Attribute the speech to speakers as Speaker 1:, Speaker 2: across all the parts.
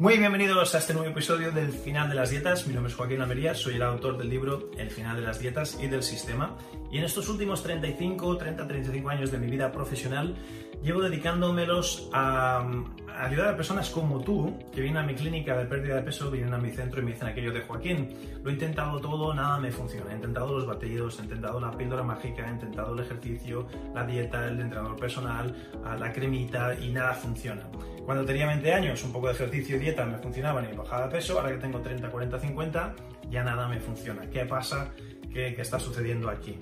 Speaker 1: Muy bienvenidos a este nuevo episodio del Final de las Dietas. Mi nombre es Joaquín Lamería, soy el autor del libro El Final de las Dietas y del Sistema. Y en estos últimos 35, 30, 35 años de mi vida profesional, llevo dedicándomelos a, a, ayudar a personas como tú, que vienen a mi clínica de pérdida de peso, vienen a mi centro y me dicen aquello de Joaquín, lo he intentado todo, nada me funciona. He intentado los batidos, he intentado la píldora mágica, he intentado el ejercicio, la dieta, el entrenador personal, la cremita y nada funciona. Cuando tenía 20 años, un poco de ejercicio y dieta me funcionaban y bajaba de peso. Ahora que tengo 30, 40, 50, ya nada me funciona. ¿Qué pasa? ¿Qué, qué está sucediendo aquí?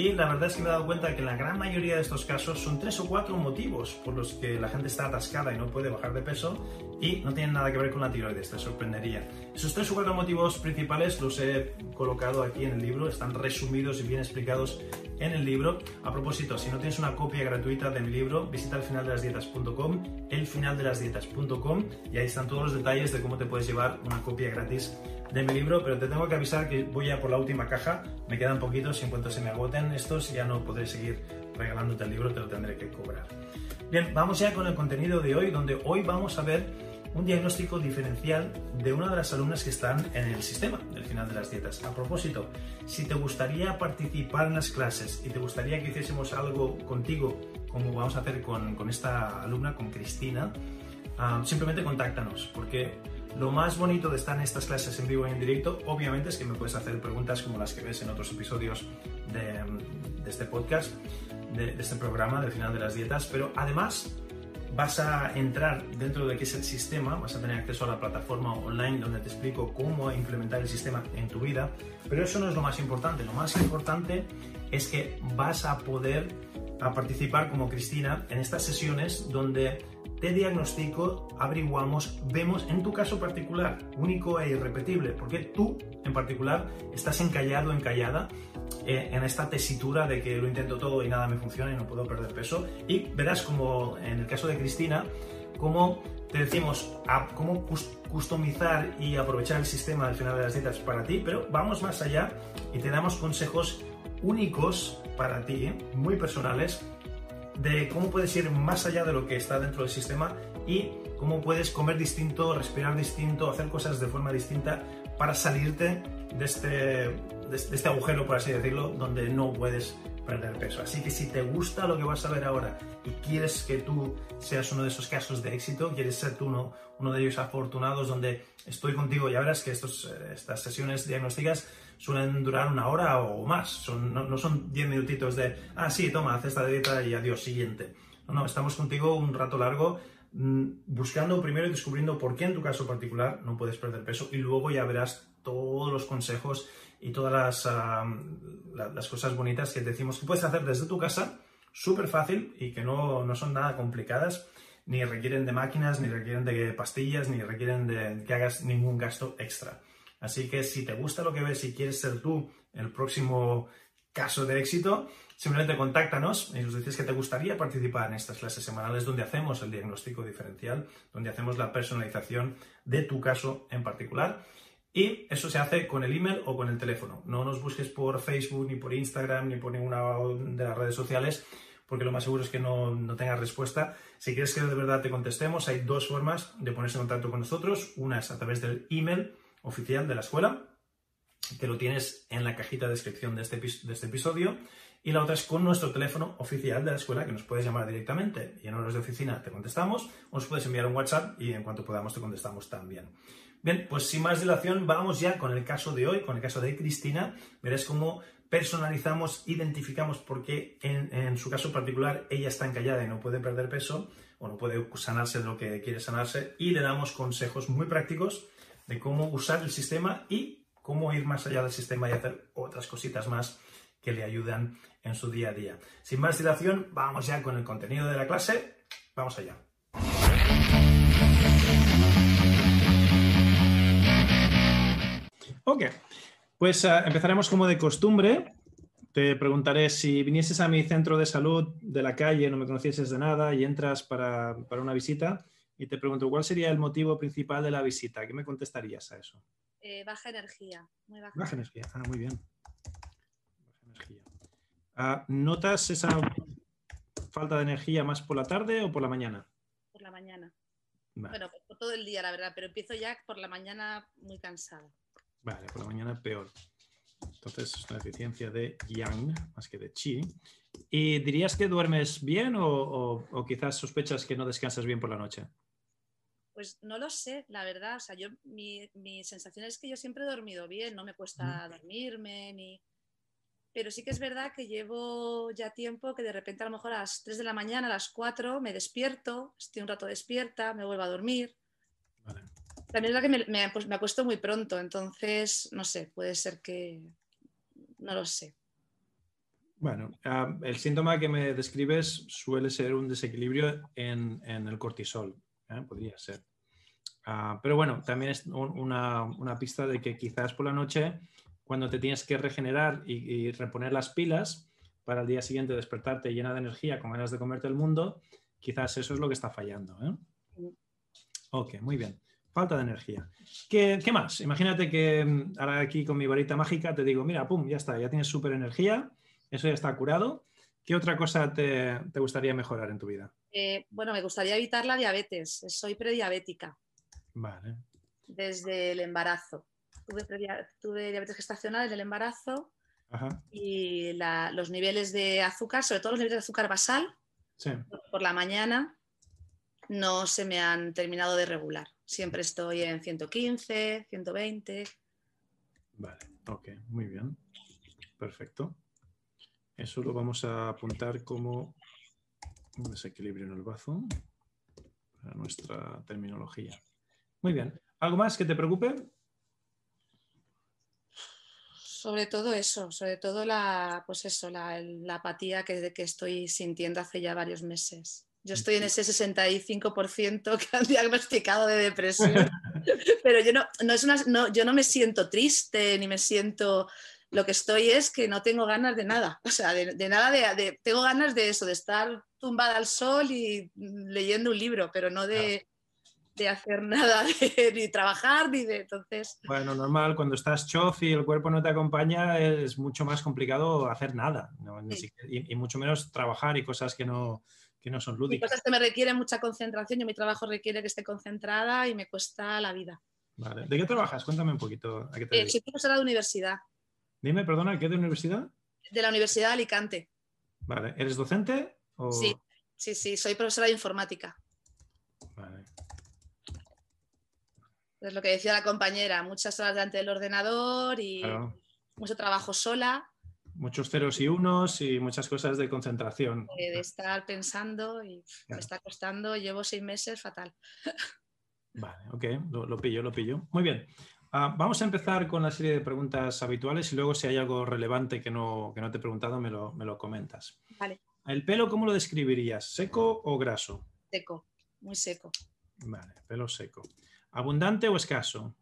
Speaker 1: Y la verdad es que me he dado cuenta que en la gran mayoría de estos casos son tres o cuatro motivos por los que la gente está atascada y no puede bajar de peso y no tienen nada que ver con la tiroides, te sorprendería. Esos tres o cuatro motivos principales los he colocado aquí en el libro, están resumidos y bien explicados en el libro. A propósito, si no tienes una copia gratuita de mi libro, visita elfinaldelasdietas.com, elfinaldelasdietas.com y ahí están todos los detalles de cómo te puedes llevar una copia gratis de mi libro, pero te tengo que avisar que voy a por la última caja, me quedan poquitos y en cuanto se me agoten estos ya no podré seguir regalándote el libro, te lo tendré que cobrar. Bien, vamos ya con el contenido de hoy, donde hoy vamos a ver un diagnóstico diferencial de una de las alumnas que están en el sistema del final de las dietas. A propósito, si te gustaría participar en las clases y te gustaría que hiciésemos algo contigo, como vamos a hacer con, con esta alumna, con Cristina, uh, simplemente contáctanos, porque lo más bonito de estar en estas clases en vivo y en directo, obviamente, es que me puedes hacer preguntas como las que ves en otros episodios de, este podcast, de, de este programa del final de las dietas, pero además vas a entrar dentro de que es el sistema, vas a tener acceso a la plataforma online donde te explico cómo implementar el sistema en tu vida, pero eso no es lo más importante, lo más importante es que vas a poder a participar como Cristina en estas sesiones donde te diagnostico, averiguamos, vemos en tu caso particular, único e irrepetible, porque tú en particular estás encallado, encallada eh, en esta tesitura de que lo intento todo y nada me funciona y no puedo perder peso. Y verás como en el caso de Cristina, cómo te decimos a cómo customizar y aprovechar el sistema al final de las dietas para ti, pero vamos más allá y te damos consejos únicos para ti, muy personales, de cómo puedes ir más allá de lo que está dentro del sistema y cómo puedes comer distinto, respirar distinto, hacer cosas de forma distinta para salirte de este, de este agujero, por así decirlo, donde no puedes perder peso. Así que si te gusta lo que vas a ver ahora y quieres que tú seas uno de esos casos de éxito, quieres ser tú uno, de ellos afortunados donde estoy contigo, ya verás que eh, estas sesiones diagnósticas suelen durar una hora o más. Son, no, no, son 10 minutitos de, ah, sí, toma, haz esta dieta y adiós, siguiente. No, no, estamos contigo un rato largo mm, buscando primero y descubriendo por qué en tu caso particular no puedes perder peso y luego ya verás todos los consejos y todas las, uh, las cosas bonitas que decimos que puedes hacer desde tu casa, súper fácil y que no, no son nada complicadas ni requieren de máquinas, ni requieren de pastillas, ni requieren de que hagas ningún gasto extra. Así que si te gusta lo que ves y quieres ser tú el próximo caso de éxito, simplemente contáctanos y nos dices que te gustaría participar en estas clases semanales donde hacemos el diagnóstico diferencial, donde hacemos la personalización de tu caso en particular. Y eso se hace con el email o con el teléfono. No nos busques por Facebook, ni por Instagram, ni por ninguna de las redes sociales, porque lo más seguro es que no, no tengas respuesta. Si quieres que de verdad te contestemos, hay dos formas de ponerse en contacto con nosotros. Una es a través del email oficial de la escuela, que lo tienes en la cajita de descripción de este, de este episodio. Y la otra es con nuestro teléfono oficial de la escuela, que nos puedes llamar directamente y en horas de oficina te contestamos, o nos puedes enviar un WhatsApp y en cuanto podamos te contestamos también. Bien, pues sin más dilación, vamos ya con el caso de hoy, con el caso de Cristina. Verás cómo personalizamos, identificamos por qué en, en, su caso particular ella está encallada y no puede perder peso o no puede sanarse de lo que quiere sanarse y le damos consejos muy prácticos de cómo usar el sistema y cómo ir más allá del sistema y hacer otras cositas más que le ayudan en su día a día. Sin más dilación, vamos ya con el contenido de la clase. Vamos allá. Ok, pues uh, empezaremos como de costumbre. Te preguntaré si vinieses a mi centro de salud de la calle, no me conocieses de nada y entras para, para una visita y te pregunto cuál sería el motivo principal de la visita. ¿Qué me contestarías a eso?
Speaker 2: Eh, baja energía, muy baja.
Speaker 1: Baja energía, ah, muy bien. Baja energía. Ah, ¿Notas esa falta de energía más por la tarde o por la mañana?
Speaker 2: Por la mañana. Vale. Bueno, por todo el día, la verdad, pero empiezo ya por la mañana muy cansada.
Speaker 1: Vale, por la mañana peor. Entonces es una deficiencia de yang más que de chi. ¿Y dirías que duermes bien o, o, o, quizás sospechas que no descansas bien por la noche?
Speaker 2: Pues no lo sé, la verdad. O sea, yo, mi, mi sensación es que yo siempre he dormido bien, no me cuesta mm. dormirme ni... Pero sí que es verdad que llevo ya tiempo que de repente a lo mejor a las 3 de la mañana, a las 4, me despierto, estoy un rato despierta, me vuelvo a dormir. Vale. También es verdad que me, me, pues, me acuesto muy pronto, entonces, no sé, puede ser que... No lo sé.
Speaker 1: Bueno, uh, el síntoma que me describes suele ser un desequilibrio en, en el cortisol, ¿eh? podría ser. Uh, pero bueno, también es un, una, pista de que quizás por la noche, cuando te tienes que regenerar y, reponer las pilas para el día siguiente despertarte llena de energía, con ganas de comerte el mundo, quizás eso es lo que está fallando. ¿eh? Ok, muy bien. Falta de energía. ¿Qué, ¿Qué, más? Imagínate que mm, ahora aquí con mi varita mágica te digo, mira, pum, ya está, ya tienes súper energía, eso ya está curado. ¿Qué otra cosa te, te gustaría mejorar en tu vida?
Speaker 2: Eh, bueno, me gustaría evitar la diabetes. Soy prediabética.
Speaker 1: Vale.
Speaker 2: Desde el embarazo. Tuve, tuve diabetes gestacional en el embarazo
Speaker 1: Ajá.
Speaker 2: y la, los niveles de azúcar, sobre todo los niveles de azúcar basal,
Speaker 1: sí.
Speaker 2: por la mañana, no se me han terminado de regular. Siempre estoy en 115, 120.
Speaker 1: Vale, ok, muy bien. Perfecto. Eso lo vamos a apuntar como un desequilibrio en el bazo para nuestra terminología. Muy bien. ¿Algo más que te preocupe?
Speaker 2: Sobre todo eso, sobre todo la, pues eso, la, la apatía que, que estoy sintiendo hace ya varios meses. Yo estoy en ese 65% que han diagnosticado de depresión, pero yo no, no es una, no, yo no me siento triste ni me siento... Lo que estoy es que no tengo ganas de nada, o sea, de, de nada de, de, Tengo ganas de eso, de estar tumbada al sol y leyendo un libro, pero no de, de hacer nada, de, ni trabajar, ni de... Entonces...
Speaker 1: Bueno, normal, cuando estás chof y el cuerpo no te acompaña es mucho más complicado hacer nada, ¿no? sí. y, y mucho menos trabajar y cosas que no que no son lúdicas.
Speaker 2: Y cosas que me requieren mucha concentración. Yo mi trabajo requiere que esté concentrada y me cuesta la vida.
Speaker 1: Vale. ¿De qué trabajas? Cuéntame un poquito. ¿A qué te
Speaker 2: eh, soy profesora de universidad.
Speaker 1: Dime, perdona, ¿qué de universidad?
Speaker 2: De la Universidad de Alicante.
Speaker 1: Vale. ¿Eres docente? O...
Speaker 2: Sí, sí, sí, soy profesora de informática.
Speaker 1: Vale.
Speaker 2: Es lo que decía la compañera, muchas horas delante del ordenador y claro. mucho trabajo sola
Speaker 1: muchos ceros y unos y muchas cosas de concentración.
Speaker 2: De estar pensando y me está costando, llevo seis meses fatal.
Speaker 1: Vale, ok, lo, lo pillo, lo pillo. Muy bien. Uh, vamos a empezar con la serie de preguntas habituales y luego si hay algo relevante que no, que no te he preguntado me lo, me lo comentas.
Speaker 2: Vale.
Speaker 1: ¿El pelo cómo lo describirías? ¿Seco o graso?
Speaker 2: Seco, muy seco.
Speaker 1: Vale, pelo seco. ¿Abundante o escaso?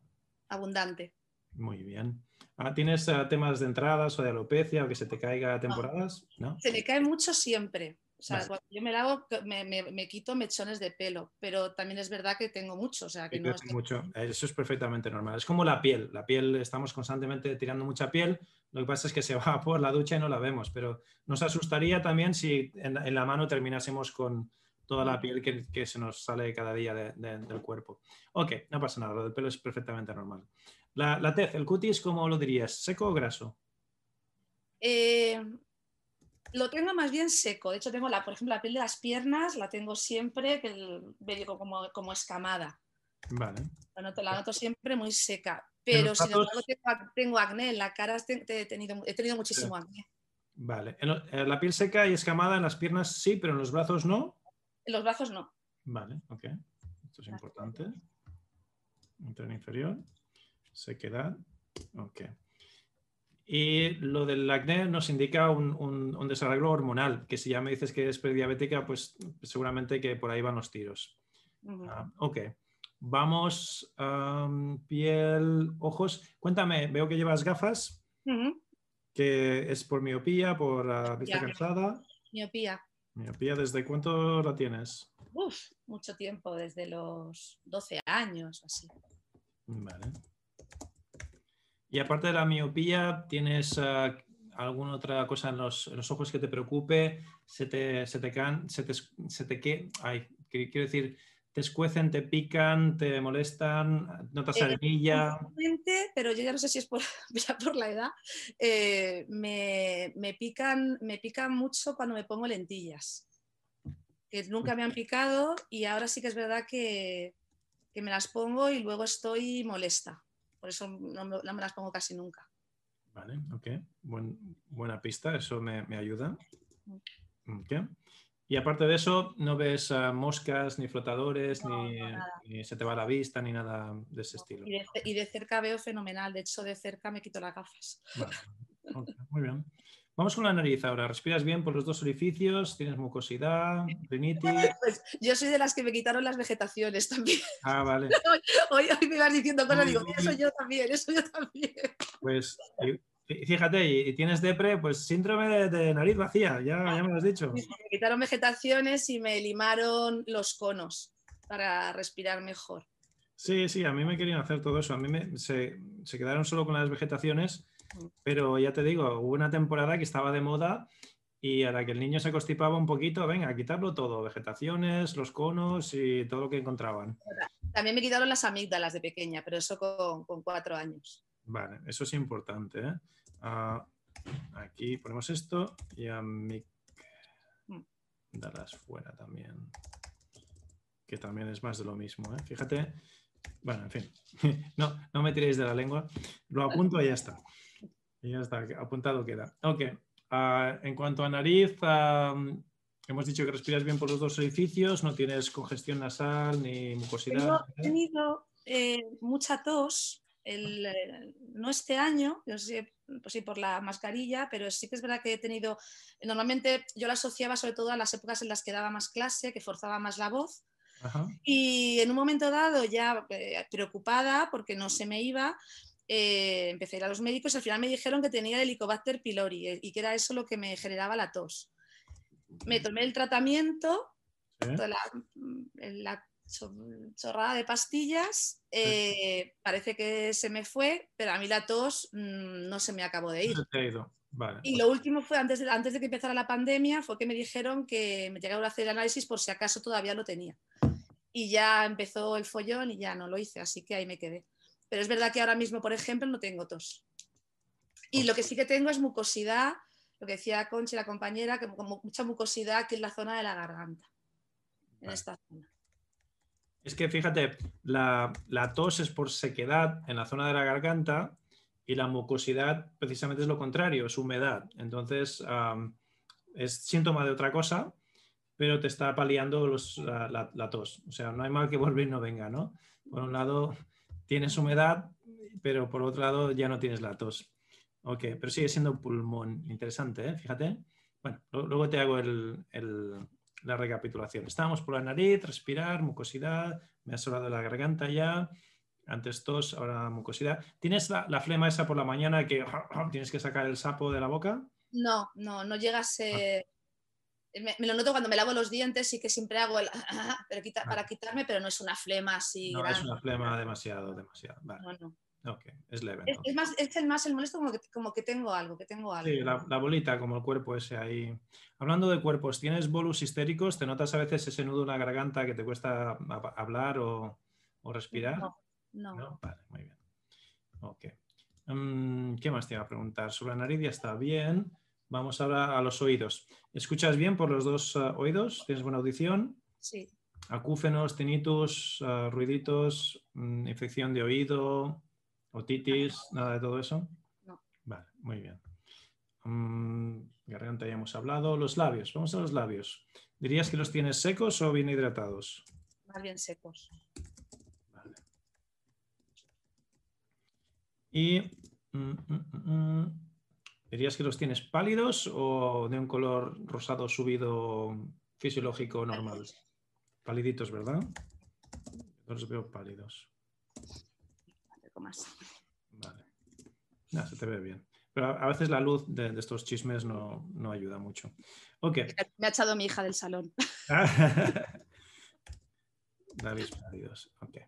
Speaker 2: Abundante.
Speaker 1: Muy bien. Ah, ¿Tienes uh, temas de entradas o de alopecia o que se te caiga a temporadas? ¿No?
Speaker 2: Se me cae mucho siempre. O sea, cuando yo me lavo, me, me, me, quito mechones de pelo, pero también es verdad que tengo mucho. O sea, que no
Speaker 1: mucho. Eso es perfectamente normal. Es como la piel. La piel, estamos constantemente tirando mucha piel. Lo que pasa es que se va por la ducha y no la vemos, pero nos asustaría también si en, en la mano terminásemos con toda la piel que, que se nos sale cada día de, de, del cuerpo. Ok, no pasa nada. Lo del pelo es perfectamente normal. La, la tez, el cutis, ¿cómo lo dirías? ¿Seco o graso?
Speaker 2: Eh, lo tengo más bien seco. De hecho, tengo, la, por ejemplo, la piel de las piernas, la tengo siempre que el, como, como escamada.
Speaker 1: Vale.
Speaker 2: La noto, la noto siempre muy seca. Pero sin embargo, tengo, tengo, acné en la cara, he tenido, he tenido muchísimo sí. acné.
Speaker 1: Vale. En la piel seca y escamada en las piernas sí, pero en los brazos no.
Speaker 2: En los brazos no.
Speaker 1: Vale, ok. Esto es importante. En tren inferior sequedad. Ok. Y lo del acné nos indica un, desarrollo hormonal, que si ya me dices que es prediabética, pues seguramente que por ahí van los tiros. Ah, ok. Vamos, piel, ojos. Cuéntame, veo que llevas gafas, que es por miopía, por la vista cansada.
Speaker 2: Miopía.
Speaker 1: Miopía, ¿desde cuánto la tienes?
Speaker 2: Uf, mucho tiempo, desde los 12 años, así.
Speaker 1: Vale. Y aparte de la miopía, ¿tienes uh, alguna otra cosa en los, ojos que te preocupe? ¿Se te, se te, can, se te, se te qué? Ay, quiero decir, ¿te escuecen, te pican, te molestan? ¿Notas eh,
Speaker 2: pero yo ya no sé si es por, ya por la edad. Eh, me, me, pican, me pican mucho cuando me pongo lentillas. Que nunca me han picado y ahora sí que es verdad que, que me las pongo y luego estoy molesta. Por eso no, me las pongo casi nunca.
Speaker 1: Vale, ok. buena pista, eso me, ayuda. Mm. Okay. Y aparte de eso, no ves uh, moscas, ni flotadores, ni, se te va la vista, ni nada de ese estilo.
Speaker 2: Y de, cerca veo fenomenal. De hecho, de cerca me quito las gafas.
Speaker 1: muy bien. Vamos con la nariz ahora. ¿Respiras bien por los dos orificios? ¿Tienes mucosidad? ¿Rinitis?
Speaker 2: Pues yo soy de las que me quitaron las vegetaciones también.
Speaker 1: Ah, vale.
Speaker 2: Hoy, me ibas diciendo cosas digo, eso yo también, eso yo también.
Speaker 1: Pues fíjate, y tienes depre, pues síndrome de, nariz vacía, ya, ya, me lo has dicho. Me
Speaker 2: quitaron vegetaciones y me limaron los conos para respirar mejor.
Speaker 1: Sí, sí, a mí me querían hacer todo eso. A mí me, se, se quedaron solo con las vegetaciones pero ya te digo, hubo una temporada que estaba de moda y a la que el niño se constipaba un poquito, venga, quitarlo todo, vegetaciones, los conos y todo lo que encontraban.
Speaker 2: También me quitaron las amígdalas de pequeña, pero eso con, cuatro años.
Speaker 1: Vale, eso es importante. ¿eh? Ah, aquí ponemos esto y amígdalas mm. fuera también, que también es más de lo mismo. ¿eh? Fíjate, bueno, en fin, no, no me tiréis de la lengua, lo apunto y ya está. Y ya está, apuntado queda. Ok. Ah, en cuanto a nariz, hemos dicho que respiras bien por los dos orificios, no tienes congestión nasal ni mucosidad.
Speaker 2: He tenido eh, mucha tos, eh, no este año, yo sé, pues sí, por la mascarilla, pero sí que es verdad que he tenido, normalmente yo la asociaba sobre todo a las épocas en las que daba más clase, que forzaba más la voz. Y en un momento dado, ya eh, preocupada porque no se me iba, eh, empecé a ir a los médicos y al final me dijeron que tenía el Helicobacter pylori eh, y que era eso lo que me generaba la tos. Me tomé el tratamiento, la, chorrada de pastillas, eh, parece que se me fue, pero a mí la tos mm, no se me acabó de ir. Y lo último fue, antes de, antes de que empezara la pandemia, fue que me dijeron que me llegaron a hacer el análisis por si acaso todavía lo tenía. Y ya empezó el follón y ya no lo hice, así que ahí me quedé. Pero es verdad que ahora mismo, por ejemplo, no tengo tos. Y lo que sí que tengo es mucosidad, lo que decía Conchi, la compañera, que como mucha mucosidad aquí en la zona de la garganta, en esta zona.
Speaker 1: Es que fíjate, la, tos es por sequedad en la zona de la garganta y la mucosidad precisamente es lo contrario, es humedad. Entonces, es síntoma de otra cosa, pero te está paliando la, la, tos. O sea, no hay mal que volver y no venga, ¿no? Por un lado, tienes humedad, pero por otro lado ya no tienes la tos. Ok, pero sigue siendo pulmón. Interesante, ¿eh? fíjate. Bueno, luego te hago la recapitulación. Estábamos por la nariz, respirar, mucosidad, me has hablado de la garganta ya, antes tos, ahora mucosidad. ¿Tienes la, flema esa por la mañana que tienes que sacar el sapo de la boca?
Speaker 2: No, no, no llega a ser... Me, lo noto cuando me lavo los dientes y que siempre hago el pero ah. para quitarme, pero no es una flema así.
Speaker 1: No, es una flema demasiado, demasiado. Ok, es leve.
Speaker 2: Es, más, es el más el molesto como que, como que tengo algo, que tengo algo.
Speaker 1: Sí, la, bolita, como el cuerpo ese ahí. Hablando de cuerpos, ¿tienes bolus histéricos? ¿Te notas a veces ese nudo en la garganta que te cuesta hablar o, respirar?
Speaker 2: No, no,
Speaker 1: Vale, muy bien. Ok. Mm, ¿Qué más te iba a preguntar? Sobre la nariz ya está bien. Vamos ahora a los oídos. ¿Escuchas bien por los dos uh, oídos? ¿Tienes buena audición?
Speaker 2: Sí.
Speaker 1: Acúfenos, tinnitus, uh, ruiditos, mm, infección de oído, otitis, nada de todo eso.
Speaker 2: No.
Speaker 1: Vale, muy bien. Mm, garganta ya hemos hablado. Los labios, vamos a los labios. ¿Dirías que los tienes secos o bien hidratados?
Speaker 2: Más bien secos.
Speaker 1: Vale. Y mm, ¿Dirías que los tienes pálidos o de un color rosado subido fisiológico normal? Paliditos, ¿verdad? Los veo pálidos.
Speaker 2: Más.
Speaker 1: Vale. No, se te ve bien. Pero a veces la luz de, estos chismes no, ayuda mucho. Ok.
Speaker 2: Me ha echado mi hija del salón.
Speaker 1: David pálidos. Ok.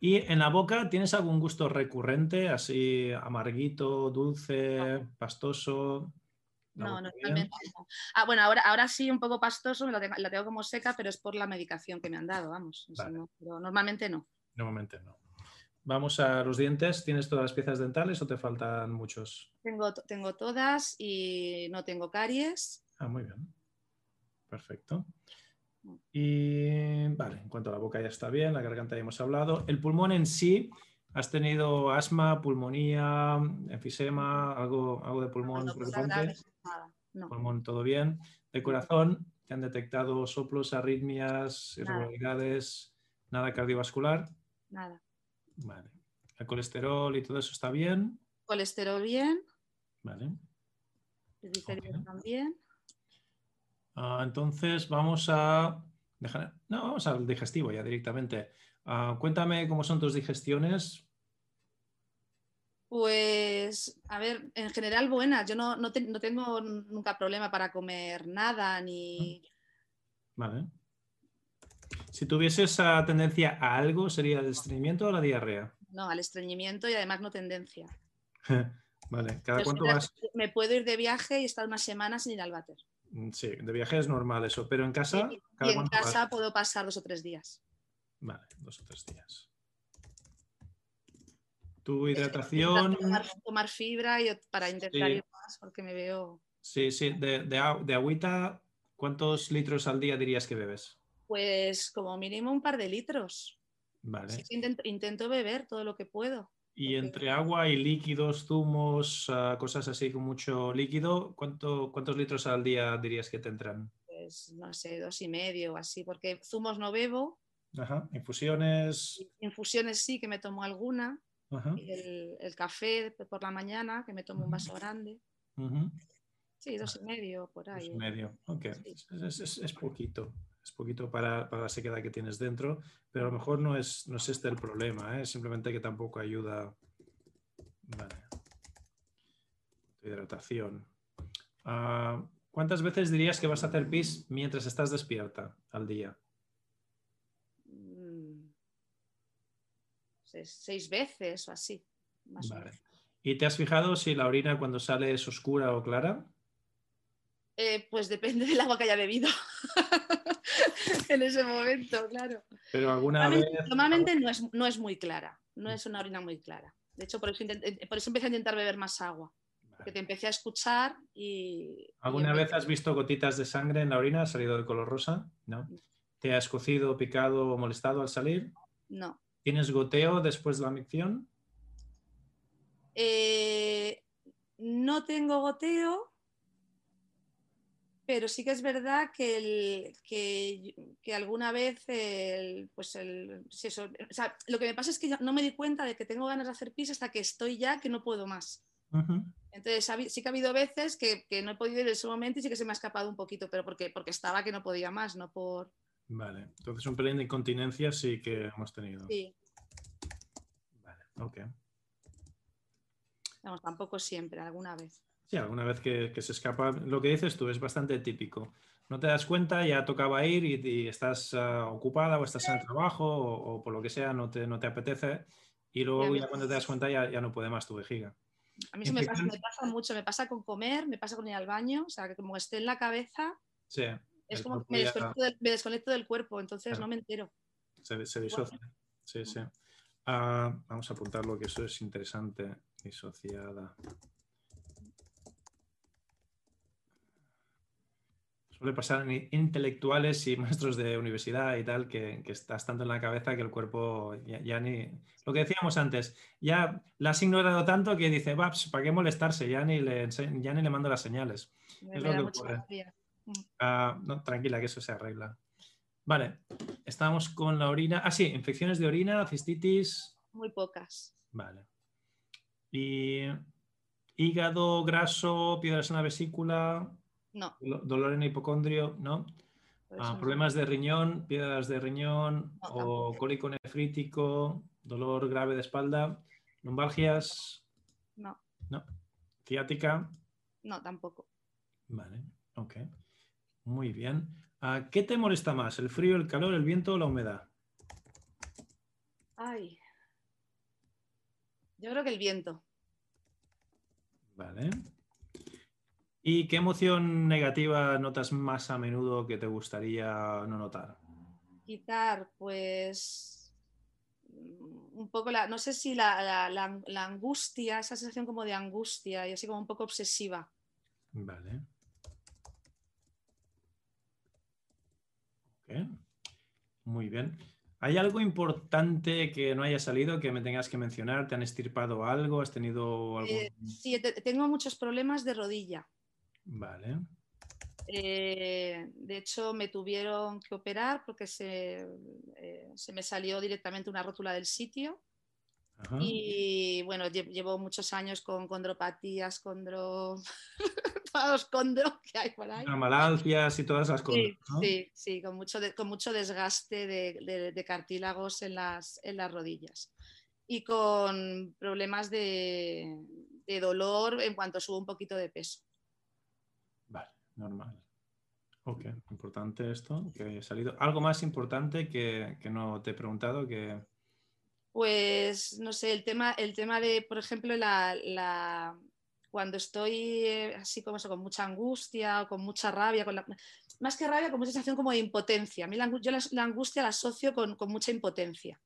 Speaker 1: ¿Y en la boca tienes algún gusto recurrente, así amarguito, dulce, pastoso?
Speaker 2: No, normalmente no. Ah, bueno, ahora, ahora sí un poco pastoso, la tengo, como seca, pero es por la medicación que me han dado, vamos. pero normalmente no.
Speaker 1: Normalmente no. Vamos a los dientes. ¿Tienes todas las piezas dentales o te faltan muchos?
Speaker 2: Tengo, tengo todas y no tengo caries.
Speaker 1: Ah, muy bien. Perfecto. Y vale, en cuanto a la boca ya está bien, la garganta ya hemos hablado. El pulmón en sí, ¿has tenido asma, pulmonía, enfisema, algo, algo de pulmón no, preocupante? No. Pulmón todo bien. De corazón, ¿te han detectado soplos, arritmias, irregularidades? Nada, cardiovascular?
Speaker 2: Nada.
Speaker 1: Vale. ¿El colesterol y todo eso está bien?
Speaker 2: Colesterol bien.
Speaker 1: Vale.
Speaker 2: Triglicéridos también.
Speaker 1: Ah, entonces vamos a dejar, no, vamos al digestivo ya directamente. Ah, cuéntame cómo son tus digestiones.
Speaker 2: Pues, a ver, en general buenas. Yo no, no, tengo nunca problema para comer nada ni.
Speaker 1: Vale. Si tuvieses esa tendencia a algo, ¿sería el estreñimiento o la diarrea?
Speaker 2: No, al estreñimiento y además no tendencia.
Speaker 1: vale, ¿cada cuánto vas?
Speaker 2: Me puedo ir de viaje y estar unas semanas sin ir al váter.
Speaker 1: Mm, sí, de viaje es normal eso, pero en casa.
Speaker 2: y en casa puedo pasar dos o tres días.
Speaker 1: Vale, dos o tres días. Tu hidratación.
Speaker 2: Tomar, fibra y para intentar ir más porque me veo.
Speaker 1: Sí, sí, de, de, agüita, ¿cuántos litros al día dirías que bebes?
Speaker 2: Pues como mínimo un par de litros.
Speaker 1: Vale.
Speaker 2: intento beber todo lo que puedo.
Speaker 1: Y entre agua y líquidos, zumos, ah, cosas así con mucho líquido, ¿cuánto, ¿cuántos litros al día dirías que te entran?
Speaker 2: Pues no sé, dos y medio o así, porque zumos no bebo.
Speaker 1: Ajá. Infusiones.
Speaker 2: Infusiones sí, que me tomo alguna. El, café por la mañana, que me tomo un vaso grande. Sí, dos y medio por ahí.
Speaker 1: Dos y medio, ok. es, poquito es poquito para, la sequedad que tienes dentro, pero a lo mejor no es, no es este el problema, ¿eh? simplemente que tampoco ayuda. Vale. hidratación. Ah, ¿Cuántas veces dirías que vas a hacer pis mientras estás despierta al día?
Speaker 2: Mm. Seis, veces o así.
Speaker 1: vale. ¿Y te has fijado si la orina cuando sale es oscura o clara?
Speaker 2: Eh, pues depende del agua que haya bebido en ese momento, claro.
Speaker 1: Pero alguna vez...
Speaker 2: Normalmente no es, no es, muy clara, no es una orina muy clara. De hecho, por eso, eh, por eso empecé a intentar beber más agua. Que te empecé a escuchar y...
Speaker 1: ¿Alguna vez has visto gotitas de sangre en la orina? ¿Ha salido de color rosa? ¿No? ¿Te has cocido, picado o molestado al salir?
Speaker 2: No.
Speaker 1: ¿Tienes goteo después de la micción?
Speaker 2: Eh, no tengo goteo, pero sí que es verdad que, que, alguna vez, pues el, lo que me pasa es que no me di cuenta de que tengo ganas de hacer pis hasta que estoy ya que no puedo más. Entonces sí que ha habido veces que, no he podido ir en ese momento y sí que se me ha escapado un poquito, pero porque, porque estaba que no podía más, no por...
Speaker 1: Vale, entonces un pelín de incontinencia sí que hemos tenido.
Speaker 2: Sí.
Speaker 1: Vale, ok.
Speaker 2: Vamos, tampoco siempre, alguna vez.
Speaker 1: Sí, alguna vez que, se escapa, lo que dices tú es bastante típico. No te das cuenta, ya tocaba ir y, estás ah, ocupada o estás en el trabajo o, por lo que sea, no te, no te apetece y luego ya cuando te das cuenta ya, ya no puede más tu vejiga.
Speaker 2: A mí eso me pasa, mucho, me pasa con comer, me pasa con ir al baño, o sea, que como esté en la cabeza,
Speaker 1: sí,
Speaker 2: es como que me, desconecto del, cuerpo, entonces no me entero.
Speaker 1: Se, se disocia, sí, sí. Ah, vamos a apuntarlo que eso es interesante, disociada. Suele pasar en intelectuales y maestros de universidad y tal, que, estás tanto en la cabeza que el cuerpo ya, ni... Lo que decíamos antes, ya la has ignorado tanto que dice, Babs, ¿para qué molestarse? Ya ni le, ya ni le mando las señales. es lo que ocurre. No, tranquila, que eso se arregla. Vale, estamos con la orina. Ah, sí, infecciones de orina, cistitis.
Speaker 2: Muy pocas.
Speaker 1: Vale. Y hígado graso, piedras en la vesícula,
Speaker 2: No,
Speaker 1: do- dolor en hipocondrio, ¿no? Ah,
Speaker 2: no.
Speaker 1: problemas de riñón, piedras de riñón
Speaker 2: No,
Speaker 1: o cólico nefrítico, dolor grave de espalda, lumbalgias,
Speaker 2: No,
Speaker 1: ciática.
Speaker 2: no, tampoco.
Speaker 1: Vale, ok. Muy bien. Ah, ¿Qué te molesta más? ¿El frío, el calor, el viento o la humedad?
Speaker 2: Ay. Yo creo que el viento.
Speaker 1: Vale. ¿Y qué emoción negativa notas más a menudo que te gustaría no notar?
Speaker 2: Quitar, pues. mm, Un poco la. No sé si la, la- la- la angustia, esa sensación como de angustia y así como un poco obsesiva.
Speaker 1: Vale. Muy bien. ¿Hay algo importante que no haya salido que me tengas que mencionar? ¿Te han estirpado algo? ¿Has tenido algún...?
Speaker 2: Eh, sí, te- tengo muchos problemas de rodilla.
Speaker 1: Vale.
Speaker 2: Eh, de hecho, me tuvieron que operar porque se, eh, se me salió directamente una rótula del sitio.
Speaker 1: Ajá.
Speaker 2: Y bueno, lle- llevo muchos años con condropatías, condro... todos los condro que hay por ahí.
Speaker 1: Amalalcias y todas las cosas.
Speaker 2: Sí,
Speaker 1: ¿no?
Speaker 2: sí, sí, con mucho, de- con mucho desgaste de, de- de cartílagos en las, en las rodillas. Y con problemas de, de dolor en cuanto subo un poquito de peso.
Speaker 1: Normal. Ok, importante esto, que haya salido. ¿Algo más importante que, que no te he preguntado? Que...
Speaker 2: Pues no sé, el tema, el tema de, por ejemplo, la, la- cuando estoy eh, así como eso, con mucha angustia o con mucha rabia, con la- más que rabia, con mucha sensación como de impotencia. A mí la, yo la, la angustia la asocio con, con mucha impotencia.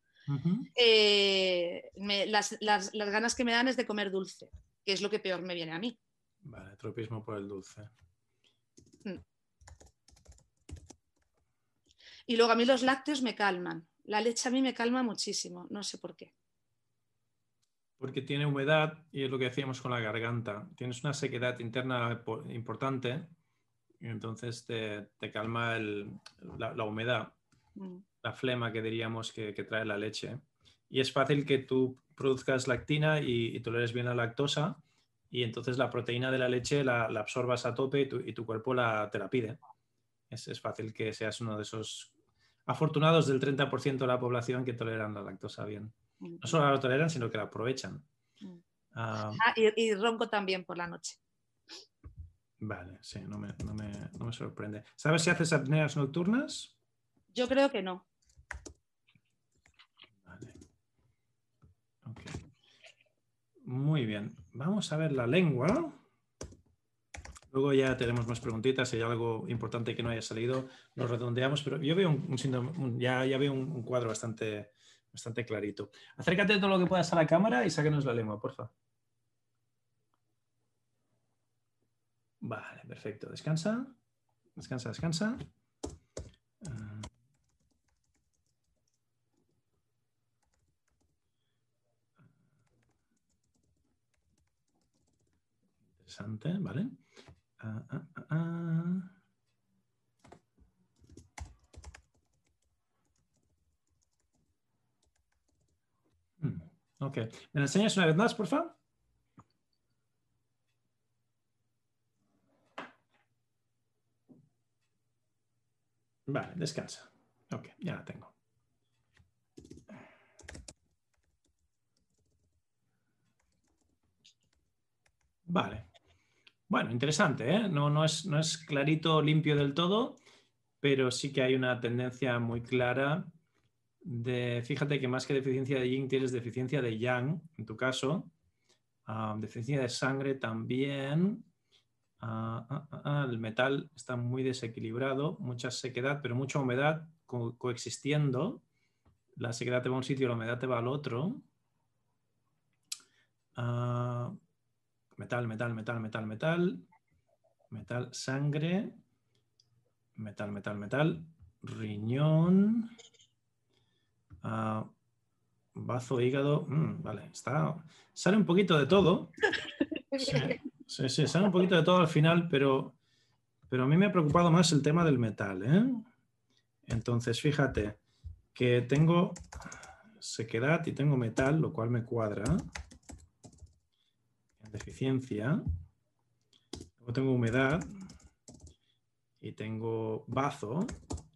Speaker 2: Eh, me- las, las- las ganas que me dan es de comer dulce, que es lo que peor me viene a mí.
Speaker 1: Vale, tropismo por el dulce.
Speaker 2: Y luego a mí los lácteos me calman. La leche a mí me calma muchísimo, no sé por qué.
Speaker 1: Porque tiene humedad y es lo que decíamos con la garganta. Tienes una sequedad interna po- importante y entonces te, te calma el- la, la humedad,
Speaker 2: Mm.
Speaker 1: la flema que diríamos que, que trae la leche. Y es fácil que tú produzcas lactina y, y toleres bien la lactosa y entonces la proteína de la leche la, la absorbas a tope y tu, y tu cuerpo la, te la pide. Es, es fácil que seas uno de esos afortunados del 30% de la población que toleran la lactosa bien. No solo la toleran, sino que la aprovechan.
Speaker 2: Mm.
Speaker 1: Ah,
Speaker 2: Ah, y, y ronco también por la noche.
Speaker 1: vale, sí, no me, no me- no me sorprende. ¿Sabes si haces apneas nocturnas?
Speaker 2: Yo creo que no.
Speaker 1: Vale. Ok. Muy bien. Vamos a ver la lengua. Luego ya tenemos más preguntitas. Si hay algo importante que no haya salido, lo redondeamos. Pero yo veo un, un ya, ya veo un, cuadro bastante, bastante clarito. Acércate todo lo que puedas a la cámara y sáquenos la lengua, porfa. Vale, perfecto. Descansa. Descansa, descansa. Ah. ¿Vale? Ah, ah, ah, ah. Hmm. ¿Me la enseñas una vez más, por favor? Vale, descansa. Ok, ya la tengo. Vale. Bueno, interesante, ¿eh? No, no es, no es clarito, limpio del todo, pero sí que hay una tendencia muy clara de, fíjate que más que deficiencia de yin tienes deficiencia de yang, en tu caso, Ah, deficiencia de sangre también. Ah, ah, el metal está muy desequilibrado, mucha sequedad, pero mucha humedad co- coexistiendo. La sequedad te va a un sitio, la humedad te va al otro. Metal, metal, metal, metal, metal. Metal, sangre. Metal, metal, metal. Riñón. Ah, bazo, hígado. mm, vale, está. Sale un poquito de todo. Sí, sí, sí, sale un poquito de todo al final, pero, pero a mí me ha preocupado más el tema del metal. ¿eh? Entonces, fíjate que tengo sequedad y tengo metal, lo cual me cuadra. Deficiencia. Luego tengo humedad y tengo bazo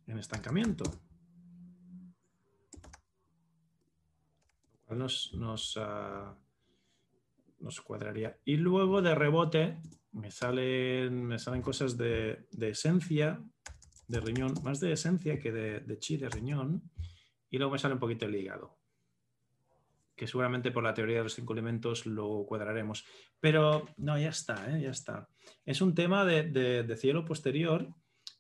Speaker 1: en estancamiento. Lo cual nos, nos, ah, nos cuadraría. Y luego de rebote me salen, me salen cosas de, de esencia, de riñón, más de esencia que de, de chi de riñón. Y luego me sale un poquito el hígado que seguramente por la teoría de los cinco elementos lo cuadraremos. Pero no, ya está, ¿eh? ya está. Es un tema de, cielo posterior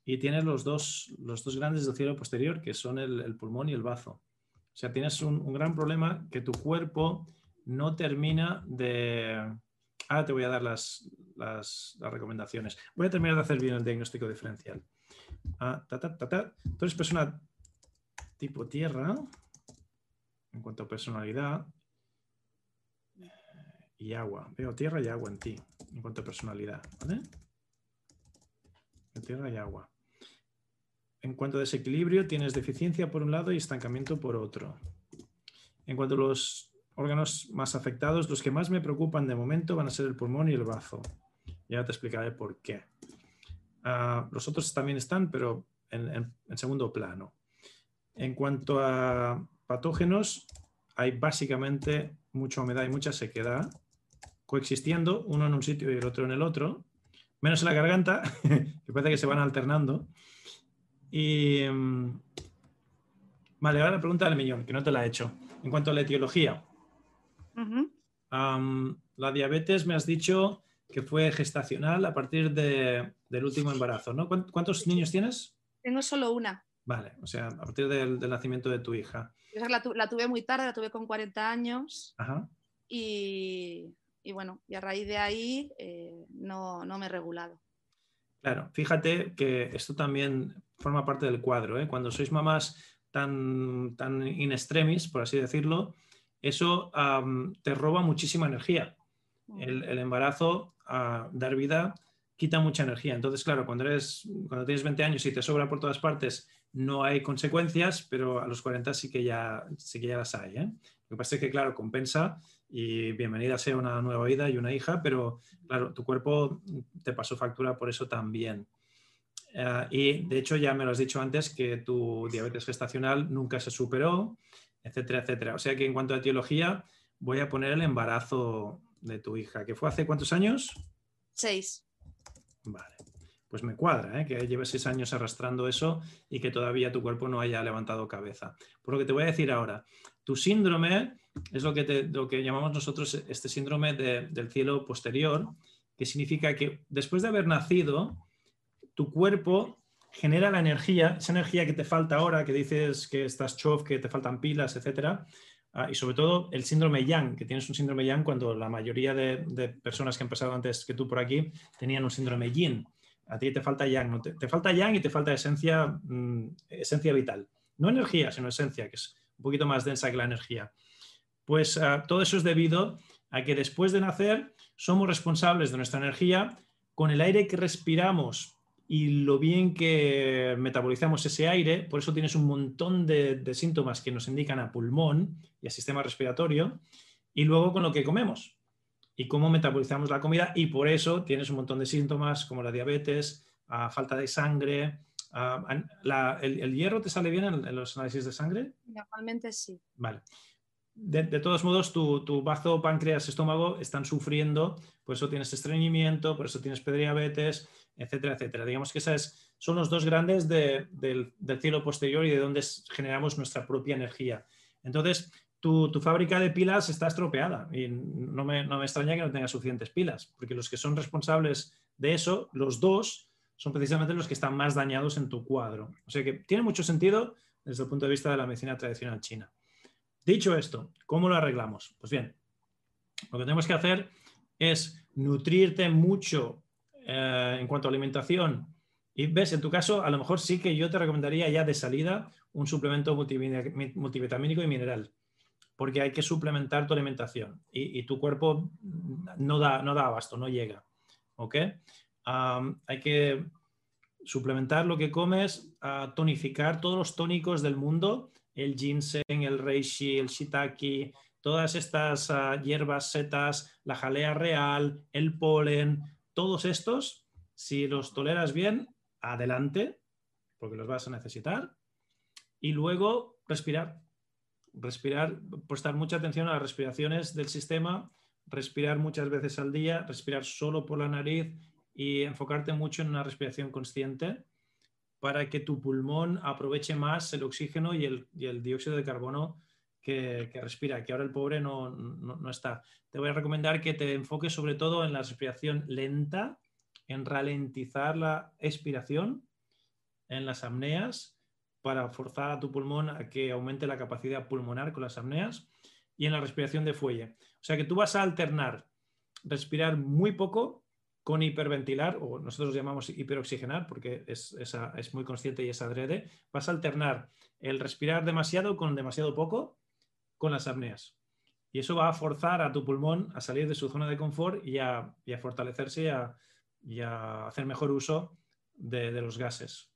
Speaker 1: y tienes los dos, los dos grandes del cielo posterior, que son el, pulmón y el bazo. O sea, tienes un, gran problema que tu cuerpo no termina de... Ahora te voy a dar las, las, recomendaciones. Voy a terminar de hacer bien el diagnóstico diferencial. Ah, ta, ta, ta, Tú persona tipo tierra en cuanto a personalidad y agua. Veo tierra y agua en ti, en cuanto a personalidad. Tierra y agua. En cuanto a desequilibrio, tienes deficiencia por un lado y estancamiento por otro. En cuanto a los órganos más afectados, los que más me preocupan de momento van a ser el pulmón y el bazo. Ya te explicaré por qué. Ah, los otros también están, pero en segundo plano. En cuanto a patógenos, hay básicamente mucha humedad y mucha sequedad coexistiendo, uno en un sitio y el otro en el otro, menos en la garganta, que parece que se van alternando. Y mm, vale, ahora la pregunta del millón, que no te la he hecho. En cuanto a la etiología, la diabetes me has dicho que fue gestacional a partir del último embarazo, ¿no? ¿Cuántos niños tienes?
Speaker 2: Tengo solo una.
Speaker 1: Vale, o sea, a partir del, nacimiento de tu hija.
Speaker 2: La, tuve muy tarde, la tuve con 40 años. Y, bueno, y a raíz de ahí eh, no, me he regulado.
Speaker 1: Claro, fíjate que esto también forma parte del cuadro. ¿eh? Cuando sois mamás tan, tan in extremis, por así decirlo, eso te roba muchísima energía. Mm. El, embarazo, a dar vida, quita mucha energía. Entonces, claro, cuando, eres, cuando tienes 20 años y te sobra por todas partes no hay consecuencias, pero a los 40 sí que ya, sí que ya las hay. ¿eh? Lo que pasa es que, claro, compensa y bienvenida sea una nueva vida y una hija, pero claro, tu cuerpo te pasó factura por eso también. Eh, y de hecho ya me lo has dicho antes que tu diabetes gestacional nunca se superó, etcétera, etcétera. O sea que en cuanto a etiología, voy a poner el embarazo de tu hija, que fue hace cuántos años?
Speaker 2: Seis.
Speaker 1: Vale pues me cuadra, ¿eh? que lleves seis años arrastrando eso y que todavía tu cuerpo no haya levantado cabeza. Por lo que te voy a decir ahora, tu síndrome es lo que, lo que llamamos nosotros este síndrome del cielo posterior, que significa que después de haber nacido, tu cuerpo genera la energía, esa energía que te falta ahora, que dices que estás chof, que te faltan pilas, etcétera, ah, y sobre todo el síndrome Yang, que tienes un síndrome Yang cuando la mayoría de, de, personas que han pasado antes que tú por aquí tenían un síndrome Yin a ti te falta yang, te, falta yang y te falta esencia, mm, esencia vital. No energía, sino esencia, que es un poquito más densa que la energía. Pues ah, todo eso es debido a que después de nacer somos responsables de nuestra energía con el aire que respiramos y lo bien que metabolizamos ese aire, por eso tienes un montón de, de síntomas que nos indican a pulmón y al sistema respiratorio, y luego con lo que comemos y cómo metabolizamos la comida y por eso tienes un montón de síntomas como la diabetes, falta de sangre. el, hierro te sale bien en, los análisis de sangre?
Speaker 2: Normalmente sí.
Speaker 1: Vale. De, todos modos, tu, tu, bazo, páncreas, estómago están sufriendo, por eso tienes estreñimiento, por eso tienes prediabetes, etcétera, etcétera. Digamos que esas son los dos grandes del, del cielo posterior y de donde generamos nuestra propia energía. Entonces, tu, fábrica de pilas está estropeada y no me, extraña que no tenga suficientes pilas, porque los que son responsables de eso, los dos, son precisamente los que están más dañados en tu cuadro. O sea que tiene mucho sentido desde el punto de vista de la medicina tradicional china. Dicho esto, ¿cómo lo arreglamos? Pues bien, lo que tenemos que hacer es nutrirte mucho eh, en cuanto a alimentación. Y ves, en tu caso, a lo mejor sí que yo te recomendaría ya de salida un suplemento multivitamínico y mineral porque hay que suplementar tu alimentación y, tu cuerpo no da, no da abasto, no llega. ¿Ok? hay que suplementar lo que comes, tonificar todos los tónicos del mundo, el ginseng, el reishi, el shiitake, todas estas ah, hierbas, setas, la jalea real, el polen, todos estos, si los toleras bien, adelante, porque los vas a necesitar. Y luego respirar. Respirar, prestar mucha atención a las respiraciones del sistema, respirar muchas veces al día, respirar solo por la nariz y enfocarte mucho en una respiración consciente para que tu pulmón aproveche más el oxígeno y el, dióxido de carbono que, respira, que ahora el pobre no, no, está. Te voy a recomendar que te enfoques sobre todo en la respiración lenta, en ralentizar la expiración en las apneas para forzar a tu pulmón a que aumente la capacidad pulmonar con las apneas y en la respiración de fuelle. O sea que tú vas a alternar respirar muy poco con hiperventilar, o nosotros llamamos hiperoxigenar porque es, es, muy consciente y es adrede, vas a alternar el respirar demasiado con demasiado poco con las apneas. Y eso va a forzar a tu pulmón a salir de su zona de confort y a, fortalecerse y a, hacer mejor uso de, los gases.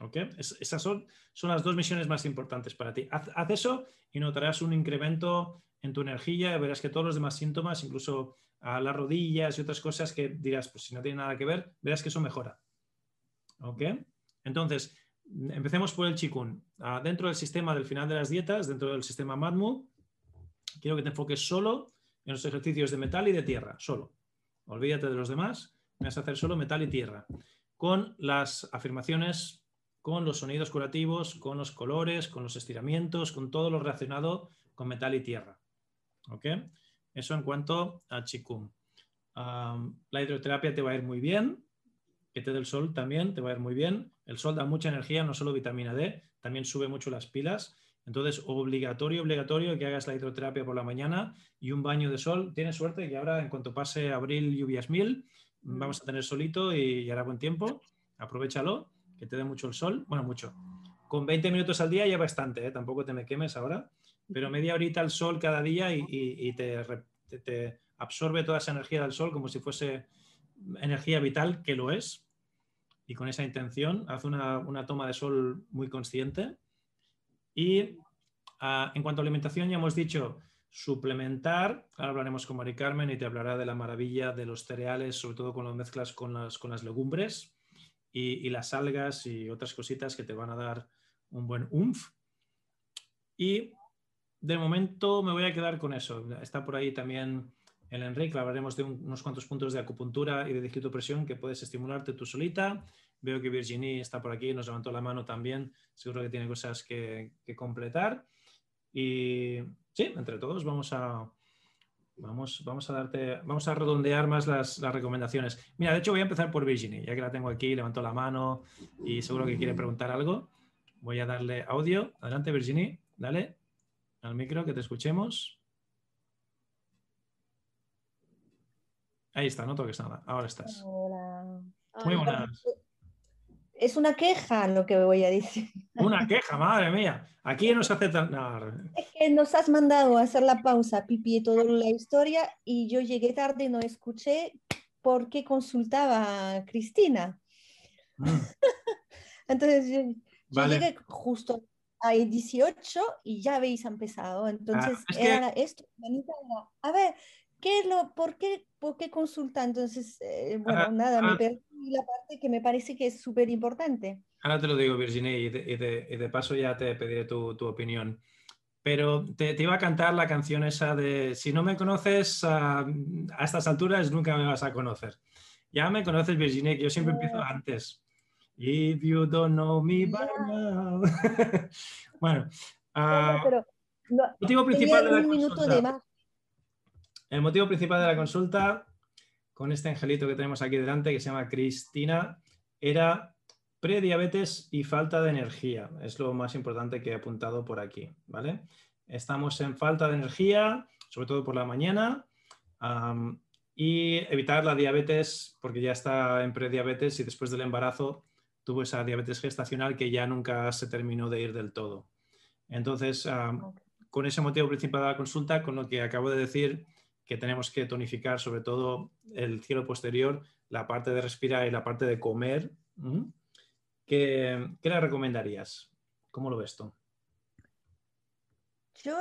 Speaker 1: ¿Okay? esas son, son, las dos misiones más importantes para ti. Haz, eso y notarás un incremento en tu energía, verás que todos los demás síntomas, incluso a las rodillas y otras cosas que dirás, pues si no tiene nada que ver, verás que eso mejora. ¿Ok? Entonces, empecemos por el chikun. Ah, dentro del sistema del final de las dietas, dentro del sistema MADMU, quiero que te enfoques solo en los ejercicios de metal y de tierra, solo. Olvídate de los demás, vas a hacer solo metal y tierra. Con las afirmaciones, con los sonidos curativos, con los colores, con los estiramientos, con todo lo relacionado con metal y tierra. ¿Ok? Eso en cuanto a Chikung. la hidroterapia te va a ir muy bien, que te dé el sol también te va a ir muy bien. El sol da mucha energía, no solo vitamina D, también sube mucho las pilas. Entonces, obligatorio, obligatorio que hagas la hidroterapia por la mañana y un baño de sol. Tienes suerte que ahora, en cuanto pase abril, lluvias mil, vamos a tener solito y, hará buen tiempo. Aprovechalo, que te dé mucho el sol. Bueno, mucho. Con 20 minutos al día ya bastante, ¿eh? tampoco te me quemes ahora pero media horita al sol cada día y, te, absorbe toda esa energía del sol como si fuese energía vital, que lo es. Y con esa intención, haz una, toma de sol muy consciente. Y ah, en cuanto a alimentación, ya hemos dicho suplementar. Ahora hablaremos con Mari Carmen y te hablará de la maravilla de los cereales, sobre todo con las mezclas con las, con las legumbres y, las algas y otras cositas que te van a dar un buen umf. Y de momento me voy a quedar con eso. Está por ahí también el Enrique, hablaremos de unos cuantos puntos de acupuntura y de presión que puedes estimularte tú solita. Veo que Virginie está por aquí, nos levantó la mano también, seguro que tiene cosas que, completar. Y sí, entre todos vamos a, Vamos, vamos, a darte, vamos a redondear más las, las, recomendaciones. Mira, de hecho voy a empezar por Virginie, ya que la tengo aquí, levantó la mano y seguro que quiere preguntar algo. Voy a darle audio. Adelante, Virginie, dale al micro, que te escuchemos. Ahí está, no toques nada. Ahora estás.
Speaker 3: Hola.
Speaker 1: Muy buenas.
Speaker 3: Es una queja lo que voy a decir.
Speaker 1: Una queja, madre mía. Aquí nos hace tan.
Speaker 3: Es que nos has mandado a hacer la pausa, Pipi, toda la historia, y yo llegué tarde, y no escuché por qué consultaba a Cristina. Mm. Entonces, yo, llegué justo hay 18 y ya habéis empezado. Entonces, ah, era esto, a ver, ¿qué es lo, por qué, por qué consulta? Entonces, eh, bueno, nada, me perdí la parte que me parece que es súper importante.
Speaker 1: Ahora te lo digo, Virginia, y de, paso ya te pediré tu, tu opinión. Pero te, te, iba a cantar la canción esa de si no me conoces a, a estas alturas, nunca me vas a conocer. Ya me conoces, Virginia, que yo siempre empiezo ah. antes. If you don't know me by now. bueno, uh, pero, no, motivo principal de la consulta. El motivo principal de la consulta con este angelito que tenemos aquí delante, que se llama Cristina, era prediabetes y falta de energía. Es lo más importante que he apuntado por aquí, ¿vale? Estamos en falta de energía, sobre todo por la mañana, um, y evitar la diabetes porque ya está en prediabetes y después del embarazo tuvo esa diabetes gestacional que ya nunca se terminó de ir del todo. Entonces, con ese motivo principal de la consulta, con lo que acabo de decir, que tenemos que tonificar sobre todo el cielo posterior, la parte de respirar y la parte de comer, ¿qué, le recomendarías? ¿Cómo lo ves tú?
Speaker 3: Yo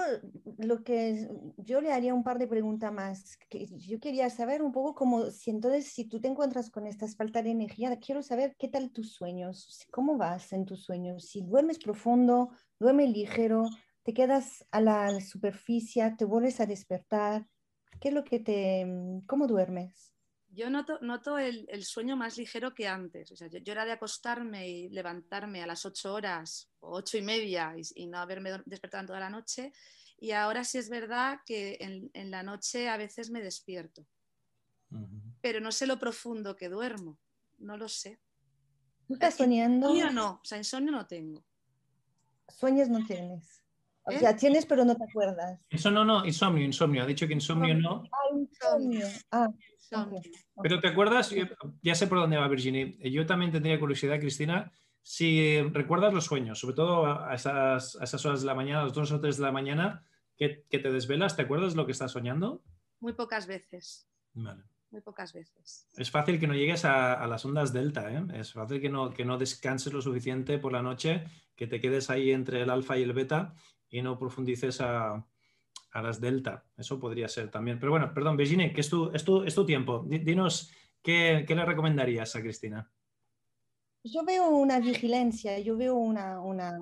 Speaker 3: lo que yo le haría un par de preguntas más. Que yo quería saber un poco cómo, si entonces, si tú te encuentras con esta falta de energía, quiero saber qué tal tus sueños, cómo vas en tus sueños, si duermes profundo, duermes ligero, te quedas a la superficie, te vuelves a despertar, ¿qué es lo que te, cómo duermes?
Speaker 2: Yo noto, noto el, sueño más ligero que antes. O sea, yo, era de acostarme y levantarme a las ocho horas o ocho y media y, no haberme despertado toda la noche. Y ahora sí es verdad que en, la noche a veces me despierto. Pero no sé lo profundo que duermo. No lo sé.
Speaker 3: ¿Tú estás soñando?
Speaker 2: Insomnio no, o sea, insomnio no tengo.
Speaker 3: Sueños no tienes. O ¿Eh? sea, tienes pero no te acuerdas.
Speaker 1: Eso no, no, insomnio, insomnio. Ha dicho que insomnio no.
Speaker 3: Ah, insomnio. Ah,
Speaker 1: pero ¿te acuerdas? Ya sé por dónde va Virginie. Yo también tendría curiosidad, Cristina, si recuerdas los sueños, sobre todo a esas, esas horas de la mañana, a las dos o tres de la mañana, que, que, te desvelas, ¿te acuerdas lo que estás soñando?
Speaker 2: Muy pocas veces.
Speaker 1: Vale.
Speaker 2: Muy pocas veces.
Speaker 1: Es fácil que no llegues a, a las ondas delta, ¿eh? Es fácil que no, que no descanses lo suficiente por la noche, que te quedes ahí entre el alfa y el beta y no profundices a, a las delta. Eso podría ser también. Pero bueno, perdón, Virginie, que es tu, es tu, es tu tiempo. Dinos qué, qué, le recomendarías a Cristina.
Speaker 3: Yo veo una vigilancia, yo veo una, una,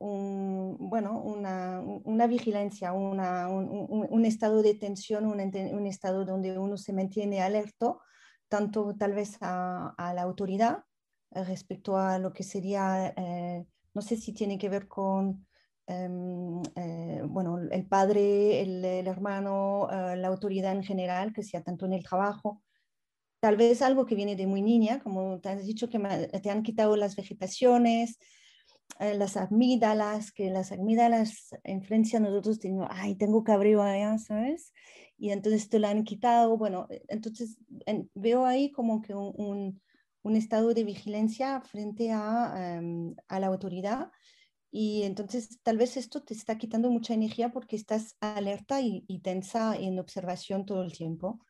Speaker 3: un, bueno, una, una vigilancia, un, un, estado de tensión, un, estado donde uno se mantiene alerto, tanto tal vez a, a la autoridad eh, respecto a lo que sería, eh, no sé si tiene que ver con Em, eh, bueno, el padre, el, hermano, eh, la autoridad en general, que sea tanto en el trabajo, tal vez algo que viene de muy niña, como te has dicho que te han quitado las vegetaciones, eh, las amígdalas, que las amígdalas en Francia nosotros tenemos, ay, tengo cabreo allá, ¿sabes? Y entonces te lo han quitado, bueno, entonces veo ahí como que un, estado de vigilancia frente a, em, a la autoridad y entonces tal vez esto te está quitando mucha energía porque estás alerta y, tensa en observación todo el tiempo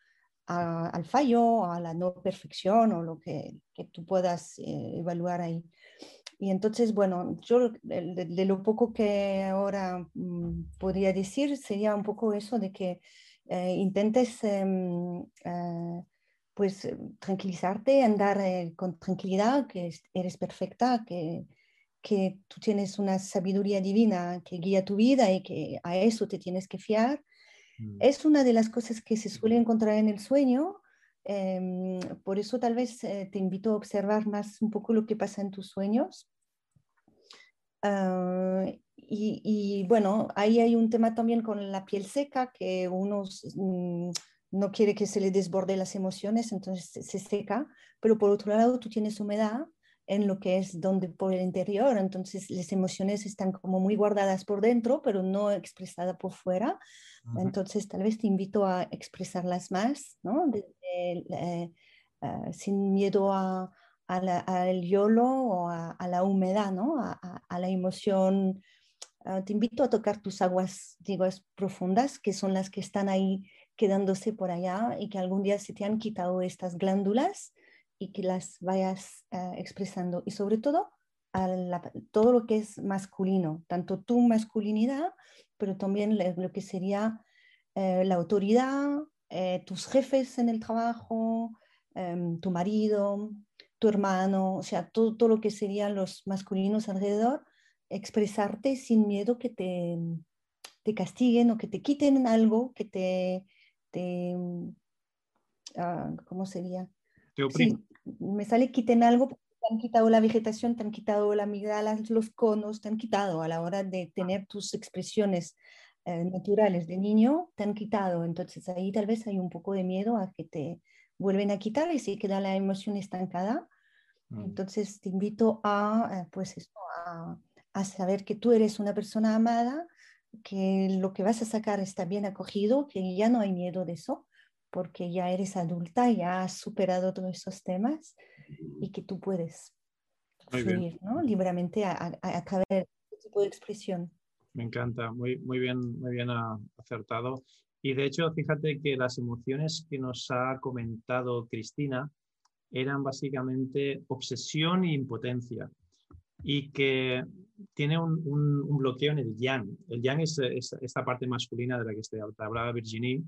Speaker 3: al fallo, a la no perfección o lo que, que tú puedas eh, evaluar ahí. Y entonces, bueno, yo de, lo poco que ahora mm, podría decir sería un poco eso de que eh, intentes em, eh, pues tranquilizarte, andar con tranquilidad, que eres perfecta, que que tú tienes una sabiduría divina que guía tu vida y que a eso te tienes que fiar. Mm. Es una de las cosas que se suele encontrar en el sueño. Em, por eso tal vez eh, te invito a observar más un poco lo que pasa en tus sueños. Ah, y, bueno, ahí hay un tema también con la piel seca, que uno mm, no quiere que se le desborde las emociones, entonces se seca, pero por otro lado tú tienes humedad en lo que es donde por el interior, entonces las emociones están como muy guardadas por dentro, pero no expresadas por fuera. Entonces tal vez te invito a expresarlas más, ¿no? Eh, ah, sin miedo a, al yolo o a, la humedad, ¿no? A, la emoción. Ah, te invito a tocar tus aguas, digo, profundas, que son las que están ahí quedándose por allá y que algún día se te han quitado estas glándulas y que las vayas eh, expresando. Y sobre todo, a todo lo que es masculino, tanto tu masculinidad, pero también lo que sería eh, la autoridad, eh, tus jefes en el trabajo, em, tu marido, tu hermano, o sea, todo, todo lo que serían los masculinos alrededor, expresarte sin miedo que te, te castiguen o que te quiten algo, que te, te ah, ¿cómo sería?
Speaker 1: Sí,
Speaker 3: me sale quiten algo, te han quitado la vegetación, te han quitado la amígdala, los conos, te han quitado a la hora de tener tus expresiones eh, naturales de niño, te han quitado. Entonces ahí tal vez hay un poco de miedo a que te vuelven a quitar y se queda la emoción estancada. Mm. Entonces te invito a, eh, pues a, a saber que tú eres una persona amada, que lo que vas a sacar está bien acogido, que ya no hay miedo de eso porque ya eres adulta, ya has superado todos esos temas y que tú puedes fluir ¿no? libremente a, a, través de este tipo de expresión.
Speaker 1: Me encanta, muy, muy bien, muy bien acertado. Y de hecho, fíjate que las emociones que nos ha comentado Cristina eran básicamente obsesión e impotencia. Y que tiene un, bloqueo en el yang. El yang es, esta parte masculina de la que te hablaba Virginie.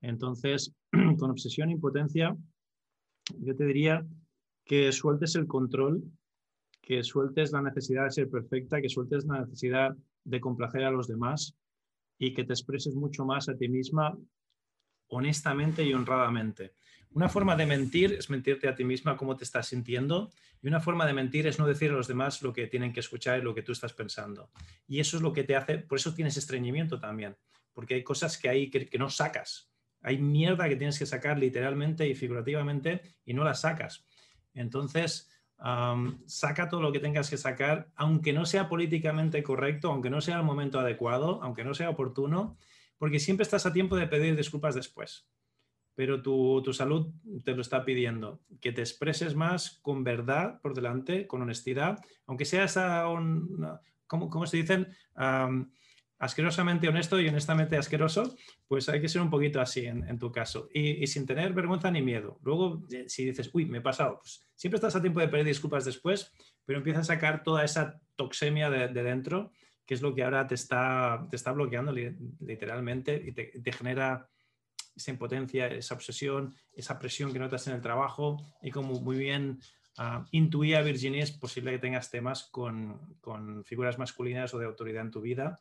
Speaker 1: Entonces, con obsesión e impotencia, yo te diría que sueltes el control, que sueltes la necesidad de ser perfecta, que sueltes la necesidad de complacer a los demás y que te expreses mucho más a ti misma honestamente y honradamente. Una forma de mentir es mentirte a ti misma cómo te estás sintiendo y una forma de mentir es no decir a los demás lo que tienen que escuchar y lo que tú estás pensando. Y eso es lo que te hace, por eso tienes estreñimiento también, porque hay cosas que hay que, no sacas. Hay mierda que tienes que sacar literalmente y figurativamente y no la sacas. Entonces, saca todo lo que tengas que sacar, aunque no sea políticamente correcto, aunque no sea el momento adecuado, aunque no sea oportuno, porque siempre estás a tiempo de pedir disculpas después pero tu, salud te lo está pidiendo, que te expreses más con verdad por delante, con honestidad, aunque seas, un, ¿cómo, se dicen? asquerosamente honesto y honestamente asqueroso, pues hay que ser un poquito así en, tu caso y, sin tener vergüenza ni miedo. Luego, eh, si dices, uy, me he pasado, pues siempre estás a tiempo de pedir disculpas después, pero empieza a sacar toda esa toxemia de, dentro, que es lo que ahora te está, te está bloqueando literalmente y te genera esa impotencia, esa obsesión, esa presión que notas en el trabajo y como muy bien uh, intuía Virginia, es posible que tengas temas con, con, figuras masculinas o de autoridad en tu vida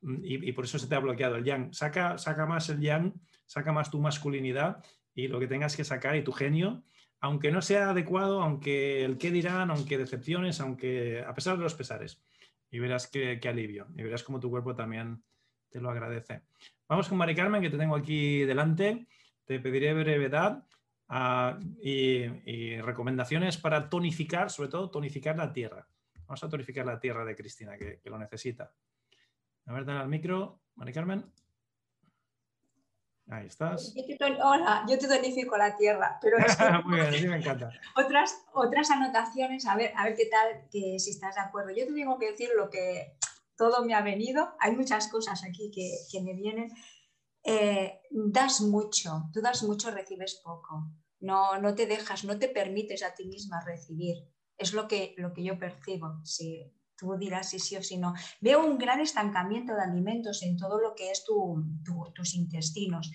Speaker 1: y, por eso se te ha bloqueado el yang. Saca, saca más el yang, saca más tu masculinidad y lo que tengas que sacar y tu genio, aunque no sea adecuado, aunque el qué dirán, aunque decepciones, aunque a pesar de los pesares. Y verás qué alivio, y verás cómo tu cuerpo también te lo agradece. Vamos con Mari Carmen, que te tengo aquí delante. Te pediré brevedad ah, y, recomendaciones para tonificar, sobre todo tonificar la tierra. Vamos a tonificar la tierra de Cristina, que, lo necesita. A ver, dale al micro, Mari Carmen. Ahí estás.
Speaker 4: Hola, yo te tonifico la tierra, pero es
Speaker 1: Muy bien, sí me encanta.
Speaker 4: Otras, otras anotaciones, a ver, a ver qué tal, que si estás de acuerdo. Yo te tengo que decir lo que, todo me ha venido, hay muchas cosas aquí que, me vienen. Eh, das mucho, tú das mucho, recibes poco. No, no te dejas, no te permites a ti misma recibir. Es lo que, lo que yo percibo. Si tú dirás si sí o si no. Veo un gran estancamiento de alimentos en todo lo que es tus intestinos.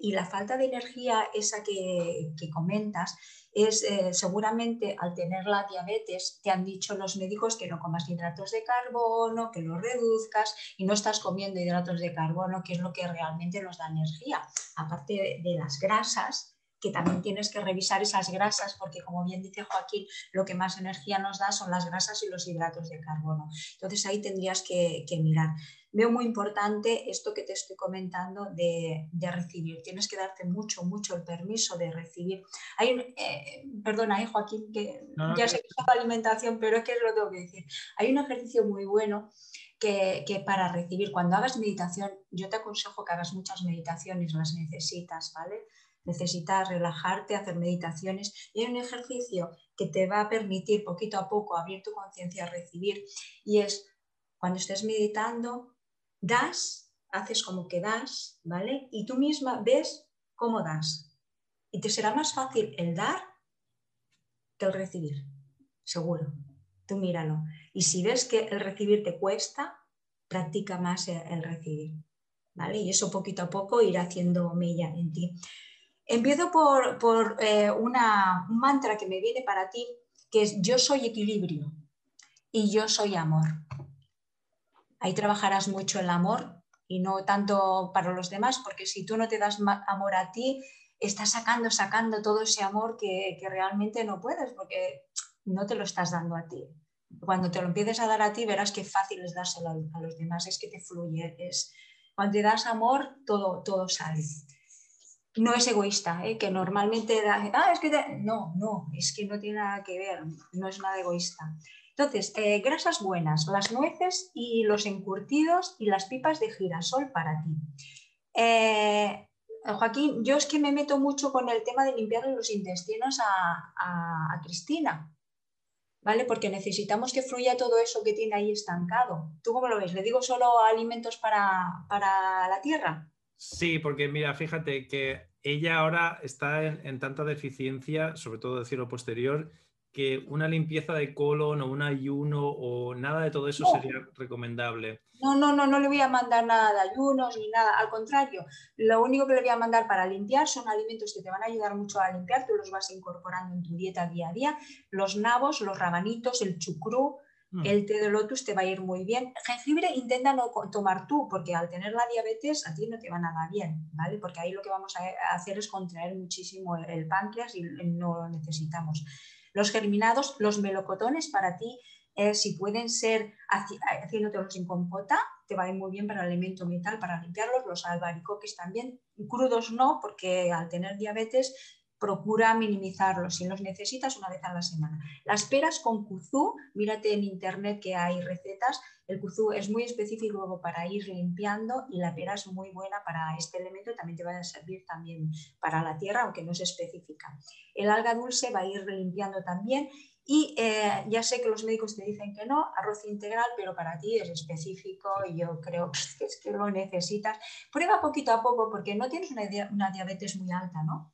Speaker 4: Y la falta de energía, esa que, comentas, es eh, seguramente al tener la diabetes, te han dicho los médicos que no comas hidratos de carbono, que lo reduzcas y no estás comiendo hidratos de carbono, que es lo que realmente nos da energía, aparte de, las grasas que también tienes que revisar esas grasas, porque como bien dice Joaquín, lo que más energía nos da son las grasas y los hidratos de carbono. Entonces ahí tendrías que mirar veo muy importante esto que te estoy comentando de, recibir. Tienes que darte mucho, mucho el permiso de recibir. Hay, eh, perdona, eh, Joaquín, que ya sé que es alimentación, pero es que lo tengo que decir. Hay un ejercicio muy bueno que, que, para recibir, cuando hagas meditación, yo te aconsejo que hagas muchas meditaciones, las necesitas, ¿vale? Necesitas relajarte, hacer meditaciones. Y hay un ejercicio que te va a permitir poquito a poco abrir tu conciencia a recibir y es cuando estés meditando, das, haces como que das, ¿vale? Y tú misma ves cómo das. Y te será más fácil el dar que el recibir, seguro. Tú míralo. Y si ves que el recibir te cuesta, practica más el, recibir, ¿vale? Y eso poquito a poco irá haciendo mella en ti. Empiezo por, eh, una, un mantra que me viene para ti, que es yo soy equilibrio y yo soy amor. Ahí trabajarás mucho el amor y no tanto para los demás, porque si tú no te das amor a ti, estás sacando, sacando todo ese amor que, realmente no puedes, porque no te lo estás dando a ti. Cuando te lo empieces a dar a ti, verás qué fácil es dárselo a, los demás, es que te fluye. Es, cuando te das amor, todo, todo sale. No es egoísta, ¿eh? que normalmente da, ah, es que no, no, es que no tiene nada que ver, no es nada egoísta. Entonces, eh, grasas buenas, las nueces y los encurtidos y las pipas de girasol para ti. Eh, Joaquín, yo es que me meto mucho con el tema de limpiar los intestinos a, Cristina, ¿vale? Porque necesitamos que fluya todo eso que tiene ahí estancado. ¿Tú cómo lo ves? ¿Le digo solo alimentos para, la tierra?
Speaker 1: Sí, porque mira, fíjate que ella ahora está en, en tanta deficiencia, sobre todo de cielo posterior, que una limpieza de colon o un ayuno o nada de todo eso
Speaker 4: No.
Speaker 1: sería recomendable.
Speaker 4: No, no, no, no le voy a mandar nada de ayunos ni nada. Al contrario, lo único que le voy a mandar para limpiar son alimentos que te van a ayudar mucho a limpiar. Tú los vas incorporando en tu dieta día a día. Los nabos, los rabanitos, el chucrú,
Speaker 1: Mm.
Speaker 4: el té de lotus te va a ir muy bien. Jengibre intenta no tomar tú, porque al tener la diabetes a ti no te va nada bien, ¿vale? Porque ahí lo que vamos a hacer es contraer muchísimo el páncreas y no lo necesitamos. Los germinados, los melocotones para ti, eh, si pueden ser haci- haciéndotelos en compota, te va a ir muy bien para el alimento metal, para limpiarlos. Los albaricoques también, crudos no, porque al tener diabetes procura minimizarlos. Si los necesitas una vez a la semana. Las peras con kuzú, mírate en internet que hay recetas. El kuzú es muy específico para ir limpiando y la pera es muy buena para este elemento. También te va a servir también para la tierra, aunque no es específica. El alga dulce va a ir limpiando también. Y eh, ya sé que los médicos te dicen que no, arroz integral, pero para ti es específico y yo creo que es que lo necesitas. Prueba poquito a poco porque no tienes una, una diabetes muy alta, ¿no?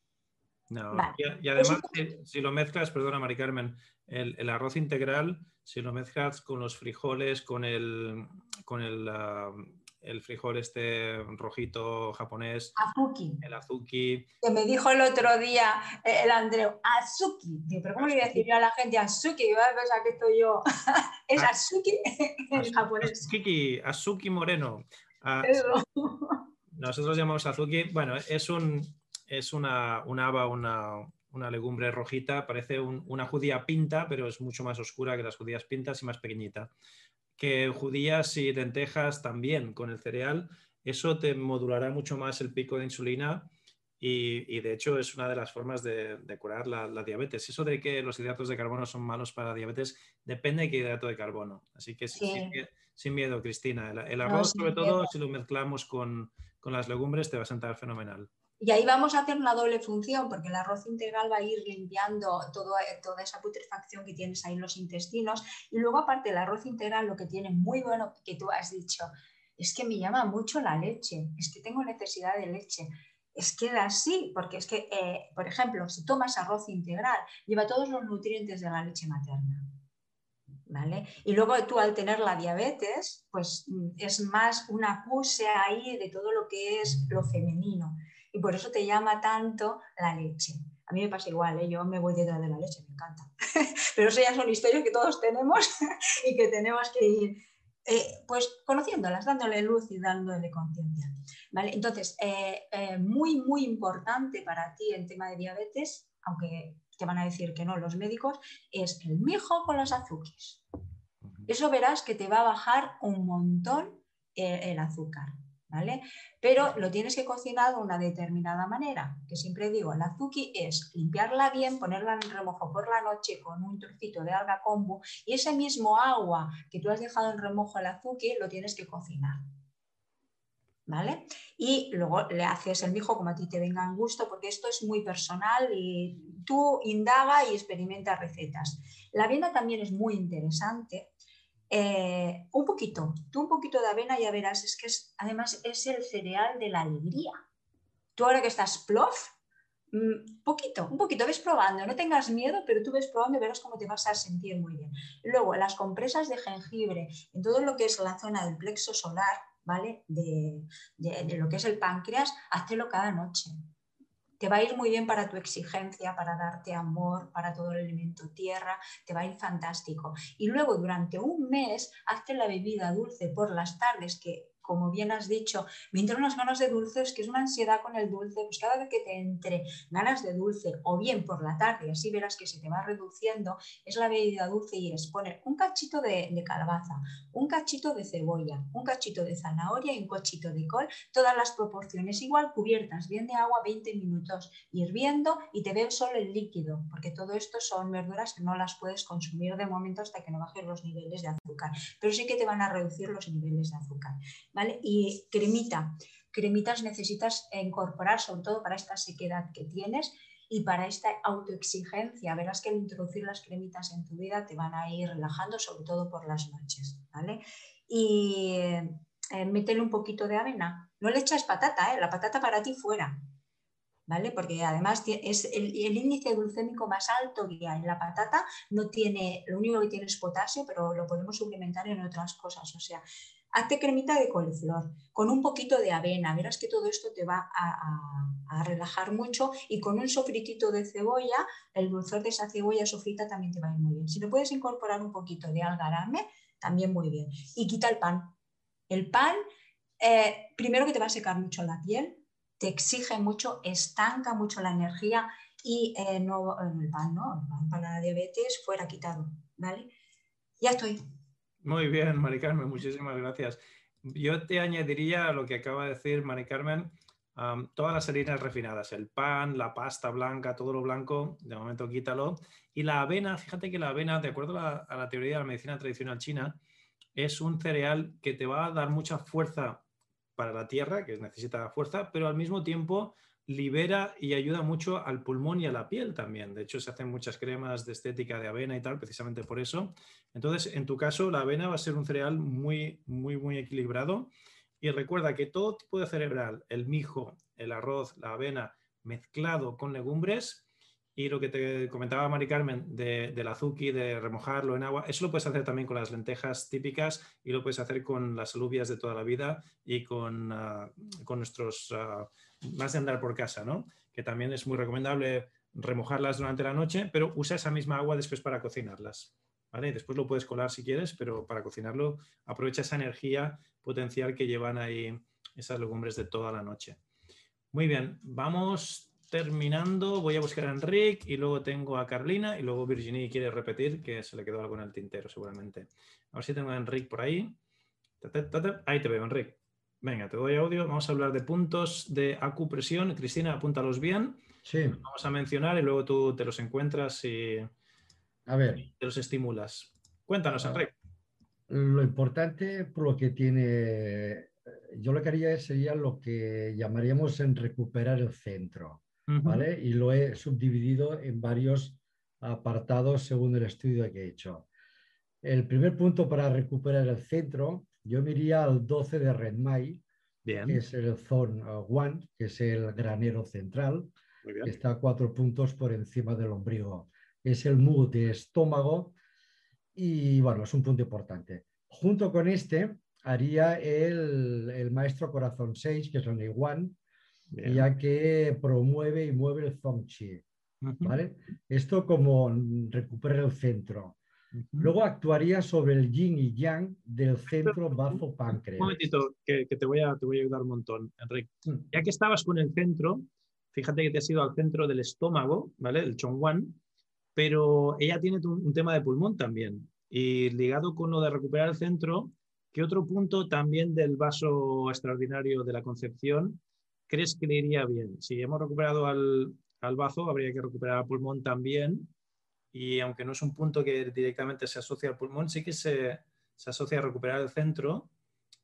Speaker 1: No,
Speaker 4: Vale.
Speaker 1: y, y además, si, si lo mezclas, perdona, Mari Carmen, el, el arroz integral, si lo mezclas con los frijoles, con el, con el, ah, el frijol este rojito japonés,
Speaker 4: Azuki,
Speaker 1: el azuki,
Speaker 4: que me dijo el otro día eh, el Andreu, Azuki. Digo, pero ¿cómo le voy a decir yo a la gente Azuki? Y va a pensar que estoy yo. es
Speaker 1: Ah.
Speaker 4: Azuki en japonés.
Speaker 1: Azuki, azuki moreno. Ah, nosotros llamamos azuki, bueno, es un es una, una haba, una, una legumbre rojita, parece un- una judía pinta, pero es mucho más oscura que las judías pintas y más pequeñita. Que judías y lentejas también con el cereal, eso te modulará mucho más el pico de insulina y, y de hecho es una de las formas de, de curar la, la diabetes. Eso de que los hidratos de carbono son malos para diabetes depende de qué hidrato de carbono. Así que
Speaker 4: Sí.
Speaker 1: sin, mie- sin miedo, Cristina. El, arroz, sobre todo, si lo mezclamos con, con las legumbres, te va a sentar fenomenal.
Speaker 4: Y ahí vamos a hacer una doble función, porque el arroz integral va a ir limpiando todo- toda esa putrefacción que tienes ahí en los intestinos. Y luego, aparte, el arroz integral lo que tiene muy bueno, que tú has dicho, es que me llama mucho la leche, es que tengo necesidad de leche. Es que da así, porque es que, eh, por ejemplo, si tomas arroz integral, lleva todos los nutrientes de la leche materna. ¿Vale? Y luego tú al tener la diabetes, pues mm, es más un acuse ahí de todo lo que es lo femenino y por eso te llama tanto la leche. A mí me pasa igual, ¿eh? yo me voy detrás de la leche, me encanta. Pero eso ya son historias que todos tenemos y que tenemos que ir eh, pues conociéndolas, dándole luz y dándole conciencia. ¿vale? Entonces, eh, eh, muy, muy importante para ti en tema de diabetes, aunque te van a decir que no los médicos, es el mijo con los azúcares. Eso verás que te va a bajar un montón el azúcar. ¿Vale? Pero lo tienes que cocinar de una determinada manera, que siempre digo, el azuki es limpiarla bien, ponerla en remojo por la noche con un trocito de alga kombu y ese mismo agua que tú has dejado en remojo el azuki lo tienes que cocinar. ¿Vale? Y luego le haces el mijo como a ti te venga en gusto, porque esto es muy personal y tú indaga y experimenta recetas. La avena también es muy interesante eh, un poquito, tú un poquito de avena ya verás, es que es, además es el cereal de la alegría. Tú ahora que estás plof, mmm, poquito, un poquito, ves probando, no tengas miedo, pero tú ves probando y verás cómo te vas a sentir muy bien. Luego, las compresas de jengibre, en todo lo que es la zona del plexo solar, ¿vale? De, de, de lo que es el páncreas, háztelo cada noche te va a ir muy bien para tu exigencia, para darte amor, para todo el elemento tierra, te va a ir fantástico. Y luego durante un mes, hazte la bebida dulce por las tardes, que como bien has dicho, me entran unas ganas de dulce, es que es una ansiedad con el dulce, pues cada vez que te entre ganas de dulce o bien por la tarde, así verás que se te va reduciendo, es la bebida dulce y es poner un cachito de, calabaza, un cachito de cebolla, un cachito de zanahoria y un cachito de col, todas las proporciones igual, cubiertas bien de agua, 20 minutos hirviendo y te bebes solo el líquido, porque todo esto son verduras que no las puedes consumir de momento hasta que no bajes los niveles de azúcar, pero sí que te van a reducir los niveles de azúcar. Y cremita. Cremitas necesitas incorporar, sobre todo para esta sequedad que tienes y para esta autoexigencia. Verás que al introducir las cremitas en tu vida te van a ir relajando, sobre todo por las noches. ¿vale? Y eh, métele un poquito de avena. No le echas patata, ¿eh? la patata para ti fuera. ¿vale? Porque además es el, índice glucémico más alto que hay la patata, no tiene, lo único que tiene es potasio, pero lo podemos suplementar en otras cosas, o sea, hazte cremita de coliflor con un poquito de avena, verás que todo esto te va a, relajar mucho y con un sofritito de cebolla, el dulzor de esa cebolla sofrita también te va a ir muy bien. Si le puedes incorporar un poquito de algarame, también muy bien. Y quita el pan. El pan, eh, primero que te va a secar mucho la piel, te exige mucho, estanca mucho la energía y eh, no, el pan, ¿no? El pan para la diabetes fuera quitado, ¿vale? Ya estoy.
Speaker 1: Muy bien, Mari Carmen, muchísimas gracias. Yo te añadiría a lo que acaba de decir Mari Carmen, todas las harinas refinadas, el pan, la pasta blanca, todo lo blanco, de momento quítalo. Y la avena, fíjate que la avena, de acuerdo a la teoría de la medicina tradicional china, es un cereal que te va a dar mucha fuerza para la tierra, que necesita fuerza, pero al mismo tiempo libera y ayuda mucho al pulmón y a la piel también. De hecho, se hacen muchas cremas de estética de avena y tal, precisamente por eso. Entonces, en tu caso, la avena va a ser un cereal muy, muy, muy equilibrado. Y recuerda que todo tipo de cerebral, el mijo, el arroz, la avena, mezclado con legumbres, y lo que te comentaba Mari Carmen de, del azuki, de remojarlo en agua, eso lo puedes hacer también con las lentejas típicas y lo puedes hacer con las alubias de toda la vida y con, ah, con nuestros, uh, más de andar por casa, ¿no? Que también es muy recomendable remojarlas durante la noche, pero usa esa misma agua después para cocinarlas. ¿Vale? después lo puedes colar si quieres, pero para cocinarlo aprovecha esa energía potencial que llevan ahí esas legumbres de toda la noche. Muy bien, vamos terminando, voy a buscar a Enric y luego tengo a Carlina y luego Virginie quiere repetir que se le quedó algo en el tintero seguramente. A ver si tengo a Enric por ahí. Ahí te veo, Enric. Venga, te doy audio. Vamos a hablar de puntos de acupresión. Cristina, apúntalos bien.
Speaker 5: Sí.
Speaker 1: Vamos a mencionar y luego tú te los encuentras y,
Speaker 5: a ver.
Speaker 1: te los estimulas. Cuéntanos, Enric.
Speaker 5: Lo importante por lo que tiene, yo lo que haría sería lo que llamaríamos en recuperar el centro. Y lo he subdividido en varios apartados según el estudio que he hecho. El primer punto para recuperar el centro, yo me iría al 12 de Redmay, que es el Zone 1, que es el granero central, que está a cuatro puntos por encima del ombligo. Es el mood de estómago y bueno, es un punto importante. Junto con este haría el, el maestro corazón 6, que es el One, ya que promueve y mueve el Zong Chi. ¿vale? Esto como recuperar el centro. Luego actuaría sobre el yin y yang del centro bazo páncreas.
Speaker 1: Un momentito, que, te, voy a, te voy a ayudar un montón, Enrique. Mm. Ya que estabas con el centro, fíjate que te has ido al centro del estómago, ¿vale? El Chongwan, pero ella tiene un tema de pulmón también. Y ligado con lo de recuperar el centro, ¿qué otro punto también del vaso extraordinario de la concepción crees que le iría bien? Si hemos recuperado al, bazo, habría que recuperar al pulmón también. Y aunque no es un punto que directamente se asocia al pulmón, sí que se, asocia a recuperar el centro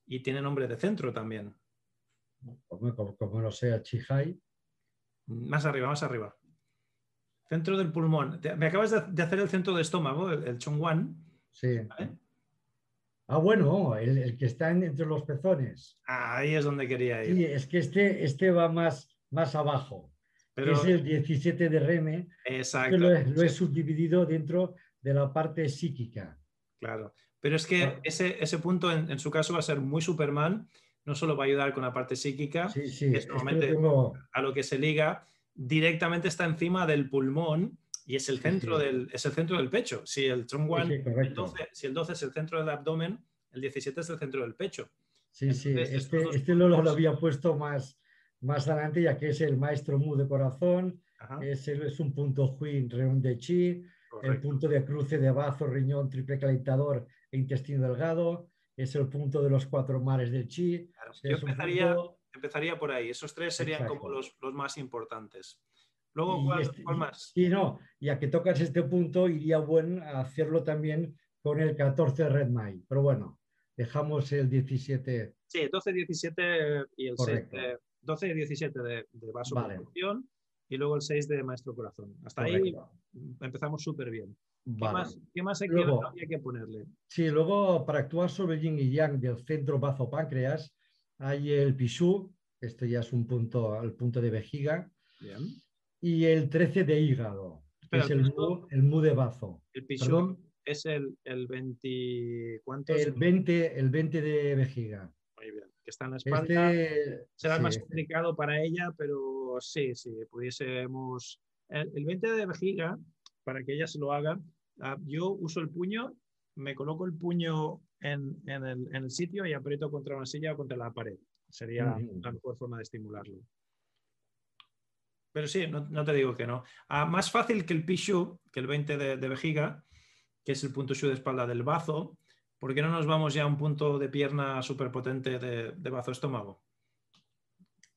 Speaker 1: y tiene nombre de centro también.
Speaker 5: Como, no sea Chihai.
Speaker 1: Más arriba, más arriba. Centro del pulmón. Me acabas de, hacer el centro del estómago, el, el Chongwan.
Speaker 5: Sí. Ah, bueno, el, que está entre los pezones.
Speaker 1: ahí es donde quería ir.
Speaker 5: Sí, es que este, este va más, más abajo. Pero, es el 17 de Reme.
Speaker 1: Exacto.
Speaker 5: Lo he, subdividido dentro de la parte psíquica.
Speaker 1: Claro. Pero es que ah. ese, ese punto en, su caso va a ser muy Superman. No solo va a ayudar con la parte psíquica,
Speaker 5: sí, sí,
Speaker 1: que es normalmente a lo que se liga, directamente está encima del pulmón y es el centro, Del, es el centro del pecho. Si el Trump One, si el 12 es el centro del abdomen, el 17 es el centro del pecho.
Speaker 5: Sí, sí, este, este lo, lo, había puesto más, más adelante, ya que es el maestro Mu de corazón, es, es, un punto Hui, reunión de Chi, el punto de cruce de bazo, riñón, triple calentador e intestino delgado, es el punto de los cuatro mares del Chi.
Speaker 1: Yo empezaría, empezaría, por ahí, esos tres serían como los, los más importantes. Luego, ¿cuál, este, más?
Speaker 5: Y no, ya que tocas este punto, iría bueno hacerlo también con el 14 Red Mai. Pero bueno, dejamos el 17.
Speaker 1: Sí, 12, 17 y el 6. 12 y 17 de, de vaso y luego el 6 de Maestro Corazón. Hasta ahí empezamos súper bien. ¿Qué, más, ¿Qué, más, hay que, que ponerle?
Speaker 5: Sí, luego para actuar sobre yin y yang del centro bazo páncreas hay el pisú, este ya es un punto, el punto de vejiga, Y el 13 de hígado, que es el, mu, de bazo.
Speaker 1: El pichón es el, el 20... ¿Cuántos?
Speaker 5: El 20, el 20 de vejiga.
Speaker 1: Muy bien. Que está en la espalda. Este, Será más complicado para ella, pero sí, sí, pudiésemos... El, el 20 de vejiga, para que ella se lo haga, ah, yo uso el puño, me coloco el puño en, en, el, en, el, sitio y aprieto contra una silla o contra la pared. Sería la mejor forma de estimularlo. Pero sí, no, te digo que no. Ah, más fácil que el Pichu, que el 20 de, vejiga, que es el punto Shu de espalda del bazo, ¿por qué no nos vamos ya a un punto de pierna súper potente de, de bazo estómago?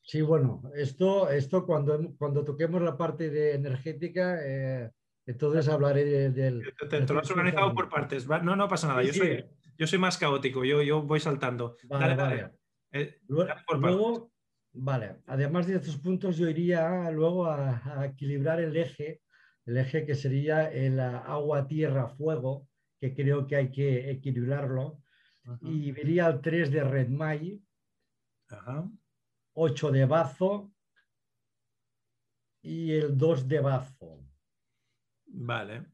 Speaker 5: Sí, bueno, esto, esto cuando, cuando toquemos la parte de energética, eh, entonces hablaré del...
Speaker 1: Te, lo has organizado por partes. No, no pasa nada. yo, soy, yo soy más caótico, yo, yo voy saltando. Vale, vale.
Speaker 5: Eh, luego, vale, además de estos puntos, yo iría luego a, equilibrar el eje, el eje que sería el agua, tierra, fuego, que creo que hay que equilibrarlo. Y iría al 3 de Red Mai, 8 de Bazo y el 2 de Bazo.
Speaker 1: Vale.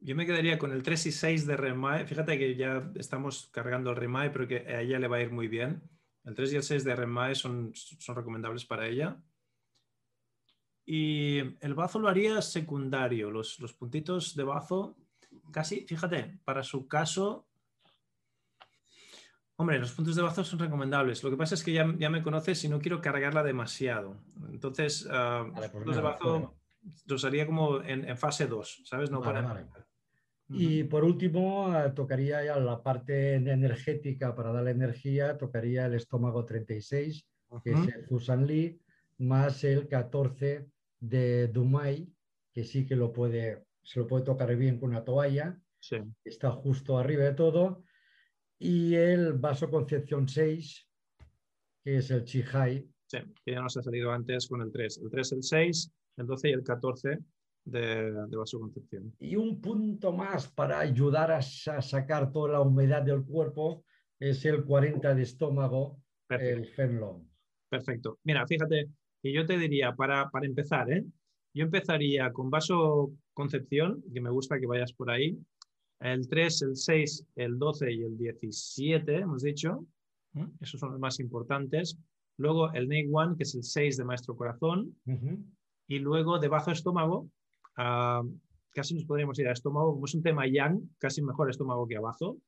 Speaker 1: Yo me quedaría con el 3 y 6 de Remae. Fíjate que ya estamos cargando el Remae, pero que a ella le va a ir muy bien. El 3 y el 6 de Remae son, son recomendables para ella. Y el bazo lo haría secundario. Los, los puntitos de bazo, casi, fíjate, para su caso, Hombre, los puntos de bazo son recomendables. Lo que pasa es que ya, ya me conoces y no quiero cargarla demasiado. Entonces, uh, los puntos de bazo los haría como en, fase 2, ¿sabes? No para...
Speaker 5: Y por último, eh, tocaría ya la parte energética para darle energía, tocaría el estómago 36, que es el Fusan Lee, más el 14 de Dumai, que sí que lo puede, se lo puede tocar bien con una toalla, está justo arriba de todo, y el vaso Concepción 6, que es el Chihai.
Speaker 1: Sí, que ya nos ha salido antes con el 3. El 3, el 6, el 12 y el 14 de, de vasoconcepción.
Speaker 5: Y un punto más para ayudar a, sacar toda la humedad del cuerpo es el 40 de estómago, el Fenlong.
Speaker 1: Perfecto. Mira, fíjate que yo te diría, para, para empezar, ¿eh? yo empezaría con vasoconcepción, que me gusta que vayas por ahí. El 3, el 6, el 12 y el 17, hemos dicho. Esos son los más importantes. Luego el NEI 1, que es el 6 de Maestro Corazón. Y luego de bajo estómago, casi nos podríamos ir a estómago, como es un tema yang, casi mejor estómago que abajo,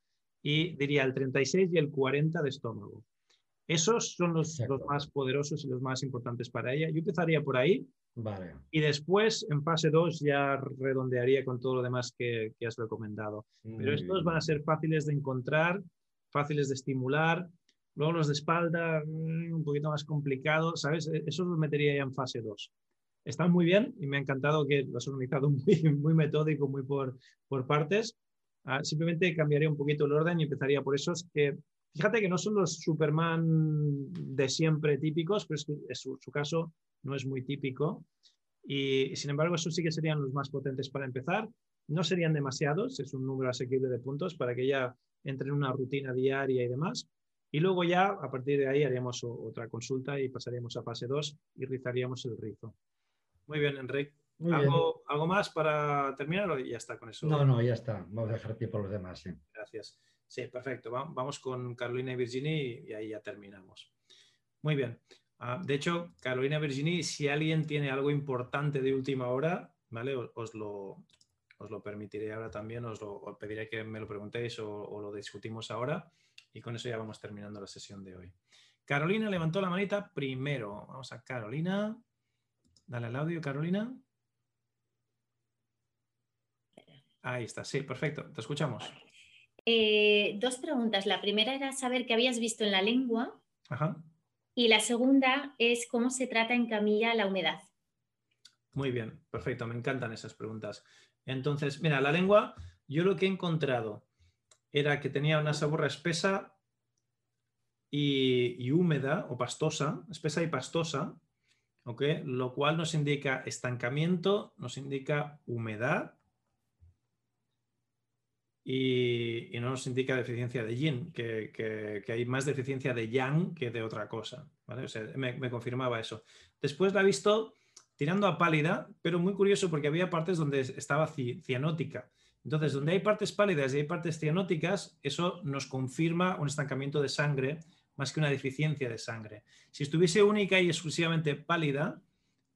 Speaker 1: y diría el 36 y el 40 de estómago. Esos son los, los, más poderosos y los más importantes para ella. Yo empezaría por ahí.
Speaker 5: Vale.
Speaker 1: Y después, en fase 2, ya redondearía con todo lo demás que, que has recomendado. Pero estos van a ser fáciles de encontrar, fáciles de estimular. Luego los de espalda, mm, un poquito más complicado, ¿sabes? E-, Eso los metería ya en fase 2 están muy bien y me ha encantado que lo has organizado muy, muy metódico, muy por, por partes. Ah, simplemente cambiaría un poquito el orden y empezaría por esos que, fíjate que no son los Superman de siempre típicos, pero es que su, su caso no es muy típico. Y, sin embargo, esos sí que serían los más potentes para empezar. No serían demasiados, es un número asequible de puntos para que ya entre en una rutina diaria y demás. Y luego ya, a partir de ahí, haríamos otra consulta y pasaríamos a fase 2 y rizaríamos el rizo. Muy bien, Enrique. ¿Algo, ¿Algo, más para terminar o ya está con eso?
Speaker 5: No, no, ya está. Vamos a dejar tiempo a los demás. Sí.
Speaker 1: Gracias. Sí, perfecto. Vamos con Carolina y Virginia y ahí ya terminamos. Muy bien. Ah, de hecho, Carolina y Virginia, si alguien tiene algo importante de última hora, ¿vale? Os, lo, os lo, permitiré ahora también, os, lo, pediré que me lo preguntéis o, o lo discutimos ahora y con eso ya vamos terminando la sesión de hoy. Carolina levantó la manita primero. Vamos a Carolina. Dale al audio, Carolina. Ahí está, sí, perfecto, te escuchamos.
Speaker 6: Eh, dos preguntas. La primera era saber qué habías visto en la lengua. Y la segunda es cómo se trata en camilla la humedad.
Speaker 1: Muy bien, perfecto, me encantan esas preguntas. Entonces, mira, la lengua, yo lo que he encontrado era que tenía una saborra espesa y, y húmeda o pastosa, espesa y pastosa, lo cual nos indica estancamiento, nos indica humedad y, no nos indica deficiencia de yin, que, hay más deficiencia de yang que de otra cosa. me, confirmaba eso. Después la he visto tirando a pálida, pero muy curioso porque había partes donde estaba cianótica. Entonces, donde hay partes pálidas y hay partes cianóticas, eso nos confirma un estancamiento de sangre más que una deficiencia de sangre. Si estuviese única y exclusivamente pálida,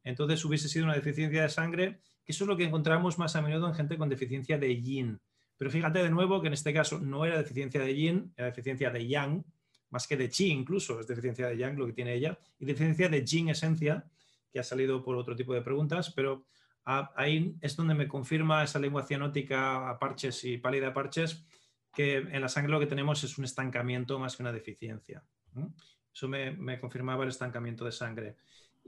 Speaker 1: entonces hubiese sido una deficiencia de sangre, que eso es lo que encontramos más a menudo en gente con deficiencia de yin. Pero fíjate de nuevo que en este caso no era deficiencia de yin, era deficiencia de yang, más que de chi incluso, es deficiencia de yang lo que tiene ella, y deficiencia de yin esencia, que ha salido por otro tipo de preguntas, pero ahí es donde me confirma esa lengua cianótica a parches y pálida a parches, que en la sangre lo que tenemos es un estancamiento más que una deficiencia. Eso me, confirmaba el estancamiento de sangre.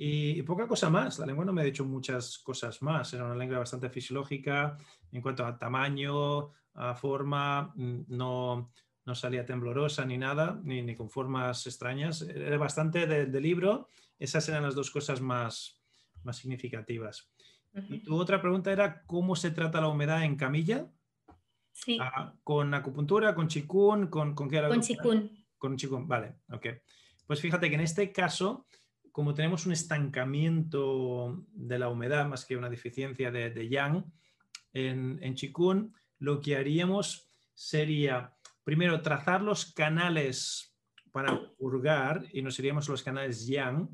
Speaker 1: Y, poca cosa más, la lengua no me ha dicho muchas cosas más, era una lengua bastante fisiológica en cuanto a tamaño, a forma, mm, no, no salía temblorosa ni nada, ni, ni, con formas extrañas, era bastante de libro esas eran las dos cosas más, más significativas. Y tu otra pregunta era cómo se trata la humedad en camilla.
Speaker 6: Sí.
Speaker 1: Ah, ¿Con acupuntura, con chikun, con, con qué?
Speaker 6: Con chikun.
Speaker 1: Con chikun, vale, ok. Pues fíjate que en este caso, como tenemos un estancamiento de la humedad más que una deficiencia de, yang, en, en chikun lo que haríamos sería primero trazar los canales para purgar y nos iríamos los canales yang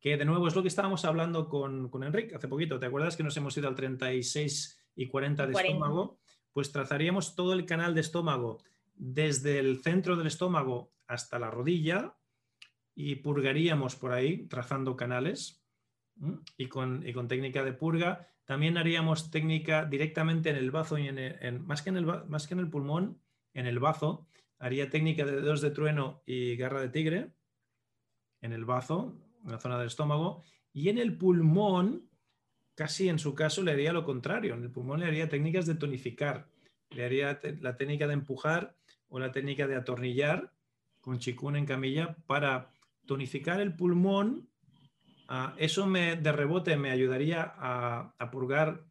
Speaker 1: que de nuevo es lo que estábamos hablando con, con Enrique hace poquito. ¿Te acuerdas que nos hemos ido al 36 y 40 de estómago? Pues trazaríamos todo el canal de estómago desde el centro del estómago hasta la rodilla y purgaríamos por ahí trazando canales y con, y con, técnica de purga. También haríamos técnica directamente en el bazo y en, más, que en el, más que en el pulmón, en el bazo. Haría técnica de dedos de trueno y garra de tigre en el bazo, en la zona del estómago, y en el pulmón, casi en su caso, le haría lo contrario. En el pulmón le haría técnicas de tonificar, le haría la técnica de empujar o la técnica de atornillar con chikun en camilla para tonificar el pulmón. Ah, eso me, de rebote me ayudaría a, purgar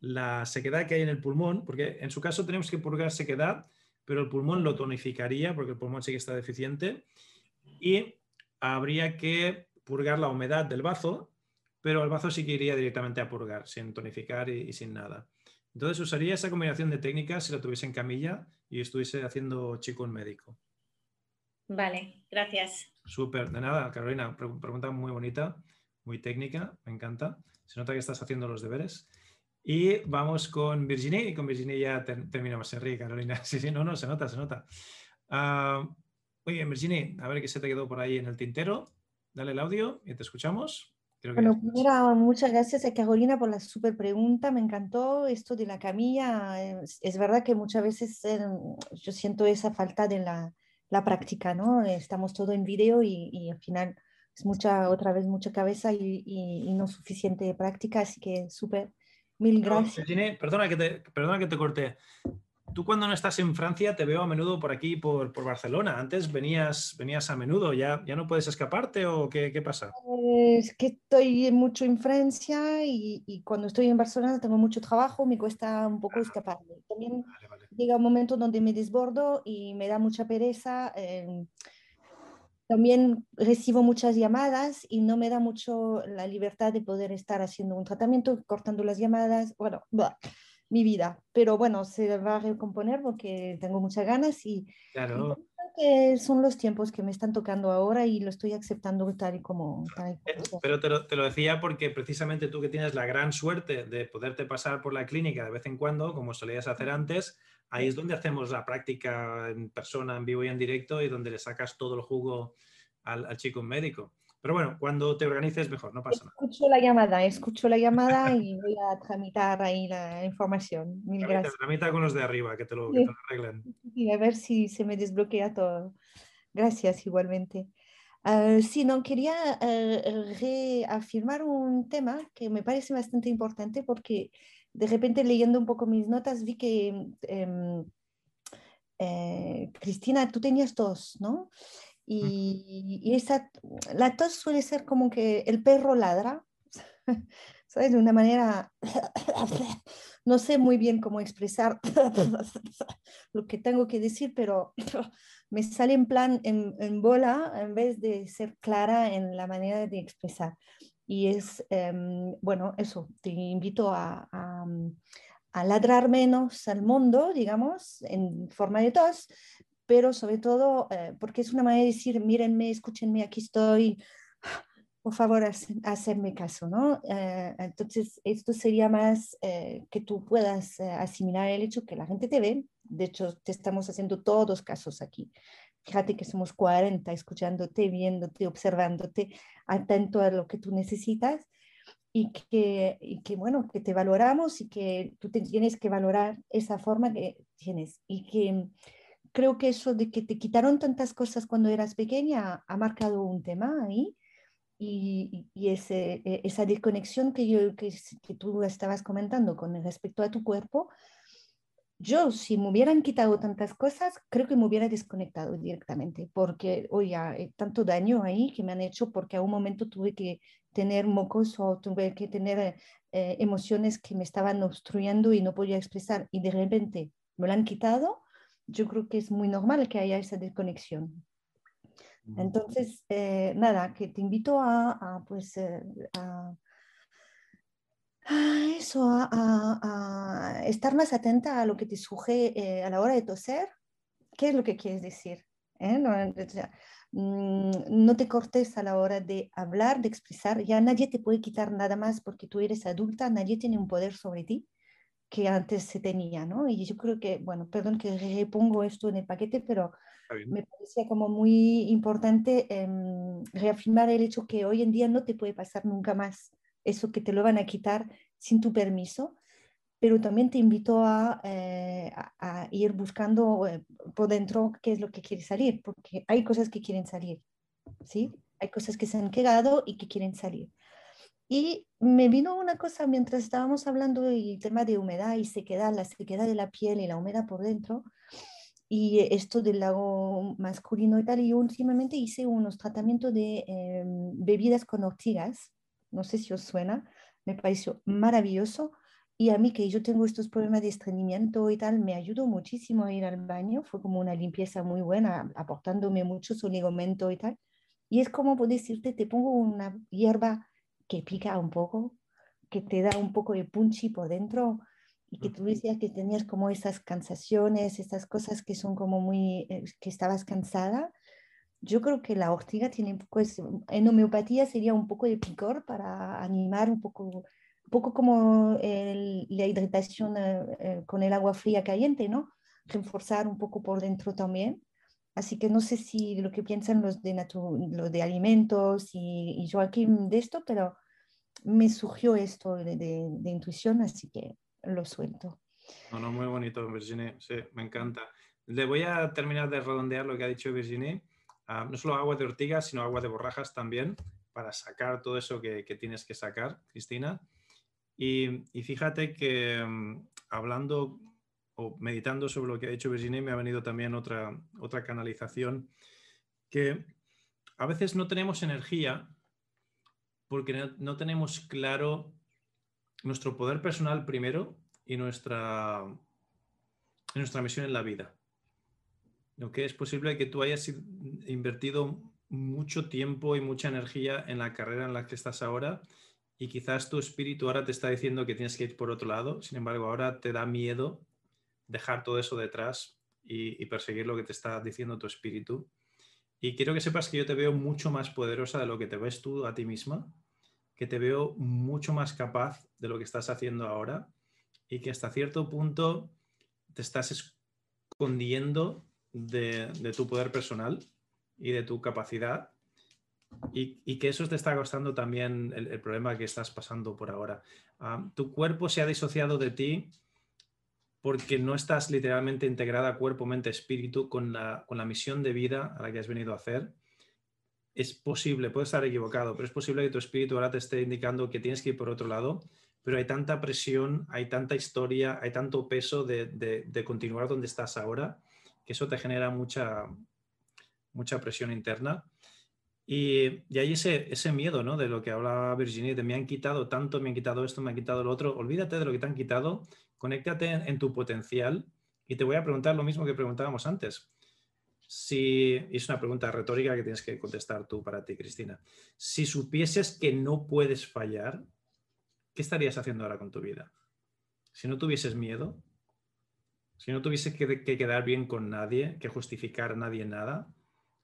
Speaker 1: la sequedad que hay en el pulmón, porque en su caso tenemos que purgar sequedad, pero el pulmón lo tonificaría, porque el pulmón sí que está deficiente, y habría que purgar la humedad del bazo, pero el bazo sí que iría directamente a purgar, sin tonificar y, sin nada. Entonces usaría esa combinación de técnicas si la tuviese en camilla y estuviese haciendo chico en médico.
Speaker 6: Vale, gracias.
Speaker 1: Súper, de nada, Carolina, pregunta muy bonita, muy técnica, me encanta. Se nota que estás haciendo los deberes. Y vamos con Virginie, y con Virginie ya terminamos. Enrique, Carolina. Sí, sí, no, no, se nota, se nota. Uh, muy Virginie, a ver qué se te quedó por ahí en el tintero. Dale el audio y te escuchamos.
Speaker 3: bueno, primero, muchas gracias a Carolina por la super pregunta. Me encantó esto de la camilla. Es, verdad que muchas veces eh, yo siento esa falta de la, la práctica, ¿no? Estamos todo en video y, y, al final es mucha, otra vez, mucha cabeza y, y, no suficiente práctica. Así que súper, mil gracias.
Speaker 1: perdona, que te, perdona que te corté. Tú cuando no estás en Francia te veo a menudo por aquí, por, Barcelona. Antes venías, venías a menudo, ¿Ya, ¿ya no puedes escaparte o qué, qué pasa?
Speaker 3: Es que estoy mucho en Francia y, cuando estoy en Barcelona tengo mucho trabajo, me cuesta un poco ah, escaparme. También llega un momento donde me desbordo y me da mucha pereza. Em, también recibo muchas llamadas y no me da mucho la libertad de poder estar haciendo un tratamiento, cortando las llamadas. Bueno, mi vida. Pero bueno, se va a recomponer porque tengo muchas ganas y,
Speaker 1: claro.
Speaker 3: que son los tiempos que me están tocando ahora y lo estoy aceptando tal y como...
Speaker 1: Eh, pero te lo, te lo, decía porque precisamente tú que tienes la gran suerte de poderte pasar por la clínica de vez en cuando, como solías hacer antes, ahí es donde hacemos la práctica en persona, en vivo y en directo y donde le sacas todo el jugo al, al chico médico. Pero bueno, cuando te organices mejor, no pasa
Speaker 3: nada. Escucho la llamada, escucho la llamada y voy a tramitar ahí la información. Mil tramita, gracias.
Speaker 1: Tramita con los de arriba, que te lo, arreglen.
Speaker 3: Y a ver si se me desbloquea todo. Gracias igualmente. Uh, sí, no, quería uh, reafirmar un tema que me parece bastante importante porque de repente leyendo un poco mis notas vi que um, eh, Cristina, tú tenías dos, ¿no? Y, esa, la tos suele ser como que el perro ladra, ¿sabes? De una manera, no sé muy bien cómo expresar lo que tengo que decir, pero me sale en plan en, bola en vez de ser clara en la manera de expresar. Y es, em, bueno, eso, te invito a, a, ladrar menos al mundo, digamos, en forma de tos, pero sobre todo eh, porque es una manera de decir, mírenme, escúchenme, aquí estoy, por favor, hacerme caso, ¿no? Eh, entonces, esto sería más eh, que tú puedas asimilar el hecho que la gente te ve, de hecho, te estamos haciendo todos casos aquí. Fíjate que somos 40 escuchándote, viéndote, observándote, atento a lo que tú necesitas y que, y que, bueno, que te valoramos y que tú tienes que valorar esa forma que tienes. Y que creo que eso de que te quitaron tantas cosas cuando eras pequeña ha marcado un tema ahí. Y, y ese, e, esa desconexión que, yo, que, que tú estabas comentando con respecto a tu cuerpo, yo si me hubieran quitado tantas cosas, creo que me hubiera desconectado directamente, porque, oye, hay tanto daño ahí que me han hecho porque a un momento tuve que tener mocos o tuve que tener eh, emociones que me estaban obstruyendo y no podía expresar y de repente me lo han quitado, yo creo que es muy normal que haya esa desconexión. Entonces, eh, nada, que te invito a, pues, eh, a Ah, eso, a, estar más atenta a lo que te surge eh, a la hora de toser. ¿Qué es lo que quieres decir? ¿Eh? Mm, no, te cortes a la hora de hablar, de expresar. Ya nadie te puede quitar nada más porque tú eres adulta, nadie tiene un poder sobre ti que antes se tenía, ¿no? Y yo creo que, bueno, perdón que repongo esto en el paquete, pero me parecía como muy importante em, reafirmar el hecho que hoy en día no te puede pasar nunca más eso que te lo van a quitar sin tu permiso, pero también te invito a, eh, ir buscando eh, por dentro qué es lo que quiere salir, porque hay cosas que quieren salir, ¿sí? Hay cosas que se han quedado y que quieren salir. Y me vino una cosa mientras estábamos hablando del tema de humedad y sequedad, la sequedad de la piel y la humedad por dentro, y esto del lago masculino y tal, y últimamente hice unos tratamientos de em, bebidas con ortigas, no sé si os suena, me pareció maravilloso. Y a mí que yo tengo estos problemas de estreñimiento y tal, me ayudó muchísimo a ir al baño. Fue como una limpieza muy buena, aportándome mucho su ligamento y tal. Y es como decirte, te pongo una hierba que pica un poco, que te da un poco de punchi por dentro y que tú decías que tenías como esas cansaciones, esas cosas que son como muy, eh, que estabas cansada yo creo que la ortiga tiene un poco, en homeopatía sería un poco de picor para animar un poco, un poco como la hidratación eh, eh, con el agua fría caliente, ¿no? Reforzar un poco por dentro también. Así que no sé si lo que piensan los de, los de alimentos y, y Joaquín de esto, pero me surgió esto de, de, intuición, así que lo suelto.
Speaker 1: No, no, muy bonito, Virginie, sí, me encanta. Le voy a terminar de redondear lo que ha dicho Virginie Ah, no solo agua de ortiga, sino agua de borrajas también, para sacar todo eso que, tienes que sacar, Cristina. Y, fíjate que mm, hablando o meditando sobre lo que ha dicho Virginia, me ha venido también otra, otra canalización, que a veces no tenemos energía porque no, tenemos claro nuestro poder personal primero y nuestra, nuestra misión en la vida que es posible que tú hayas invertido mucho tiempo y mucha energía en la carrera en la que estás ahora y quizás tu espíritu ahora te está diciendo que tienes que ir por otro lado, sin embargo ahora te da miedo dejar todo eso detrás y, perseguir lo que te está diciendo tu espíritu. Y quiero que sepas que yo te veo mucho más poderosa de lo que te ves tú a ti misma, que te veo mucho más capaz de lo que estás haciendo ahora y que hasta cierto punto te estás escondiendo de, tu poder personal y de tu capacidad y, que eso te está costando también el, problema que estás pasando por ahora. Ah, tu cuerpo se ha disociado de ti porque no estás literalmente integrada cuerpo, mente, espíritu con la, con la misión de vida a la que has venido a hacer. Es posible, puede estar equivocado, pero es posible que tu espíritu ahora te esté indicando que tienes que ir por otro lado, pero hay tanta presión, hay tanta historia, hay tanto peso de, de continuar donde estás ahora que eso te genera mucha, mucha presión interna. Y, y hay ese, ese miedo, ¿no? De lo que hablaba Virginia, de me han quitado tanto, me han quitado esto, me han quitado lo otro. Olvídate de lo que te han quitado, conéctate en, tu potencial y te voy a preguntar lo mismo que preguntábamos antes. si, es una pregunta retórica que tienes que contestar tú para ti, Cristina, si supieses que no puedes fallar, ¿qué estarías haciendo ahora con tu vida? Si no tuvieses miedo, si no tuvieses que, quedar bien con nadie, que justificar a nadie nada,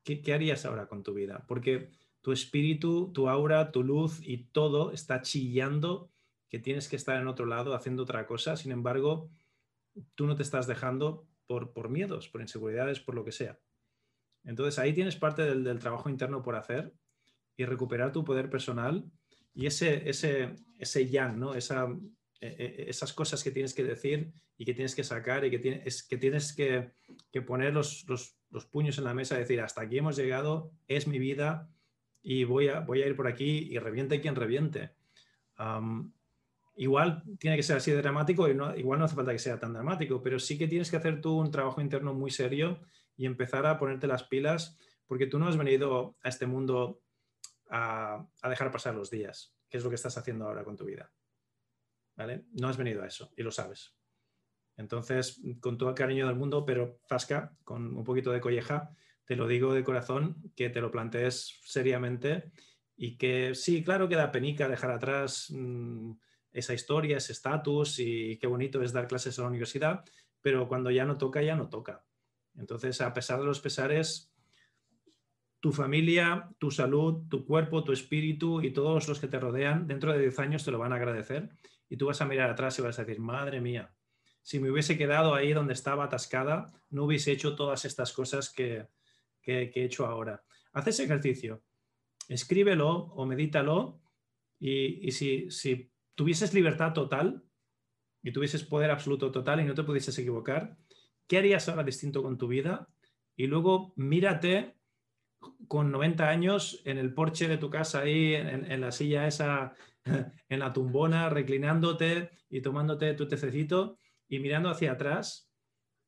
Speaker 1: ¿qué, ¿qué harías ahora con tu vida? Porque tu espíritu, tu aura, tu luz y todo está chillando que tienes que estar en otro lado haciendo otra cosa. Sin embargo, tú no te estás dejando por, miedos, por inseguridades, por lo que sea. Entonces ahí tienes parte del, trabajo interno por hacer y recuperar tu poder personal y ese, ese, ese yang, ¿no? Esa, esas cosas que tienes que decir y que tienes que sacar y que, tienes que, poner los, puños en la mesa y decir, hasta aquí hemos llegado, es mi vida y voy a, a ir por aquí y reviente quien reviente. igual tiene que ser así de dramático y no, igual no hace falta que sea tan dramático, pero sí que tienes que hacer tú un trabajo interno muy serio y empezar a ponerte las pilas, porque tú no has venido a este mundo a, dejar pasar los días, que es lo que estás haciendo ahora con tu vida. No has venido a eso y lo sabes. Entonces, con todo el cariño del mundo, pero Fasca, con un poquito de colleja, te lo digo de corazón, que te lo plantees seriamente y que sí, claro que da penica dejar atrás mm, esa historia, ese estatus y qué bonito es dar clases a la universidad, pero cuando ya no toca, ya no toca. Entonces, a pesar de los pesares, tu familia, tu salud, tu cuerpo, tu espíritu y todos los que te rodean, dentro de 10 años te lo van a agradecer y tú vas a mirar atrás y vas a decir, madre mía, si me hubiese quedado ahí donde estaba atascada, no hubiese hecho todas estas cosas que, he hecho ahora. Haz ese ejercicio, escríbelo o medítalo y, si, si tuvieses libertad total y tuvieses poder absoluto total y no te pudieses equivocar, ¿Qué harías ahora distinto con tu vida? Y luego mírate con 90 años en el porche de tu casa, ahí en, la silla esa, en la tumbona, reclinándote y tomándote tu tececito y mirando hacia atrás.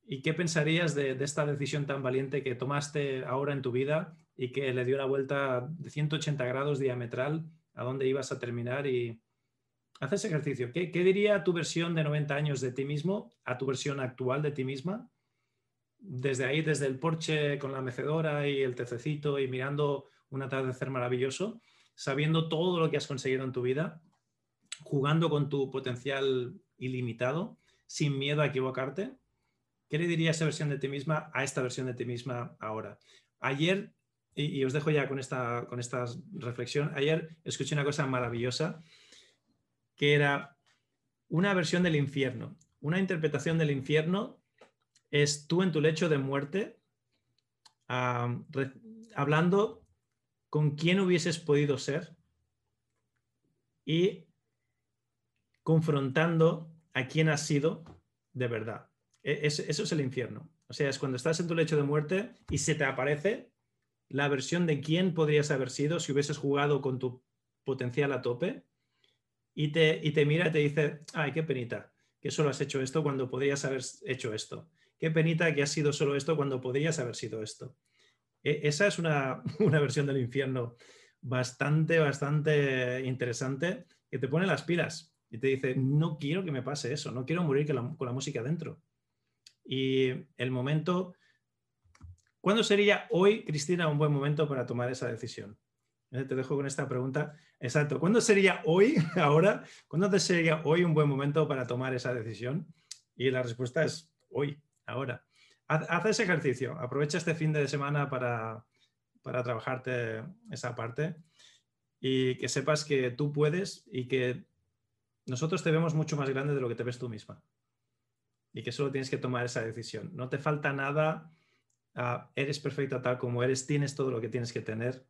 Speaker 1: ¿Y qué pensarías de, esta decisión tan valiente que tomaste ahora en tu vida y que le dio la vuelta de 180 grados diametral a dónde ibas a terminar? Y haz ese ejercicio. ¿Qué, ¿Qué diría tu versión de 90 años de ti mismo a tu versión actual de ti misma? desde ahí, desde el porche con la mecedora y el tececito y mirando un atardecer maravilloso, sabiendo todo lo que has conseguido en tu vida, jugando con tu potencial ilimitado, sin miedo a equivocarte, ¿qué le diría esa versión de ti misma a esta versión de ti misma ahora? Ayer, y, os dejo ya con esta, con reflexión, ayer escuché una cosa maravillosa que era una versión del infierno, una interpretación del infierno es tú en tu lecho de muerte hablando con quién hubieses podido ser y confrontando a quién has sido de verdad. E, eso es el infierno. O sea, es cuando estás en tu lecho de muerte y se te aparece la versión de quién podrías haber sido si hubieses jugado con tu potencial a tope y te, y te mira y te dice, ay, qué penita, que solo has hecho esto cuando podrías haber hecho esto qué penita que ha sido solo esto cuando podrías haber sido esto. E, esa es una, versión del infierno bastante, bastante interesante que te pone las pilas y te dice, no quiero que me pase eso, no quiero morir con la, música dentro. Y el momento, ¿cuándo sería hoy, Cristina, un buen momento para tomar esa decisión? Eh, te dejo con esta pregunta. Exacto. ¿Cuándo sería hoy, ahora, cuándo sería hoy un buen momento para tomar esa decisión? Y la respuesta es hoy ahora. Haz, ese ejercicio, aprovecha este fin de semana para, para trabajarte esa parte y que sepas que tú puedes y que nosotros te vemos mucho más grande de lo que te ves tú misma. Y que solo tienes que tomar esa decisión. No te falta nada, ah, eres perfecta tal como eres, tienes todo lo que tienes que tener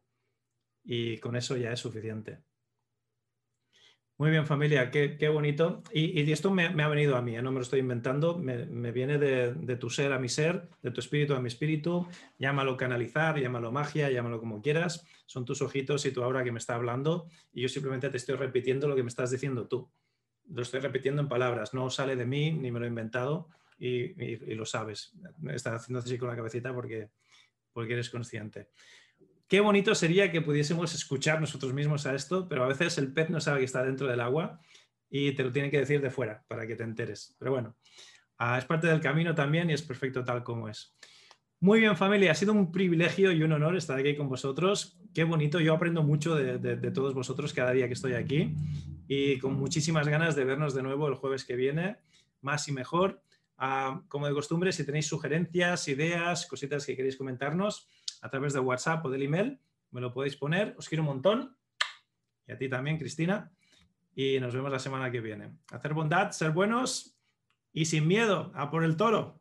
Speaker 1: y con eso ya es suficiente. Muy bien, familia, qué, bonito. Y, esto me, ha venido a mí, ¿eh? no me lo estoy inventando, me, viene de, tu ser a mi ser, de tu espíritu a mi espíritu. Llámalo canalizar, llámalo magia, llámalo como quieras. Son tus ojitos y tu aura que me está hablando y yo simplemente te estoy repitiendo lo que me estás diciendo tú. Lo estoy repitiendo en palabras, no sale de mí ni me lo he inventado y, lo sabes. Me estás haciendo así con la cabecita porque, porque eres consciente qué bonito sería que pudiésemos escuchar nosotros mismos a esto, pero a veces el pez no sabe que está dentro del agua y te lo tiene que decir de fuera para que te enteres. Pero bueno, ah, es parte del camino también y es perfecto tal como es. Muy bien, familia. Ha sido un privilegio y un honor estar aquí con vosotros. Qué bonito. Yo aprendo mucho de, todos vosotros cada día que estoy aquí y con muchísimas ganas de vernos de nuevo el jueves que viene, más y mejor. Ah, como de costumbre, si tenéis sugerencias, ideas, cositas que queréis comentarnos a través de WhatsApp o del email, me lo podéis poner. Os quiero un montón. Y a ti también, Cristina. Y nos vemos la semana que viene. Hacer bondad, ser buenos y sin miedo a por el toro.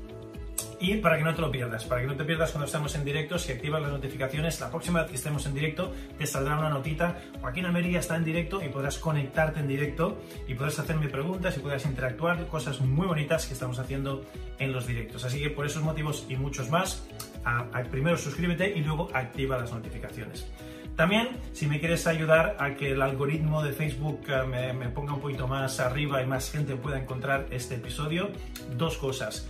Speaker 1: y para que no te lo pierdas, para que no te pierdas cuando estamos en directo, si activas las notificaciones, la próxima vez que estemos en directo te saldrá una notita. Joaquín Almería está en directo y podrás conectarte en directo y podrás hacerme preguntas y podrás interactuar, cosas muy bonitas que estamos haciendo en los directos. Así que por esos motivos y muchos más, primero suscríbete y luego activa las notificaciones. También, si me quieres ayudar a que el algoritmo de Facebook eh, me, me, ponga un poquito más arriba y más gente pueda encontrar este episodio, dos cosas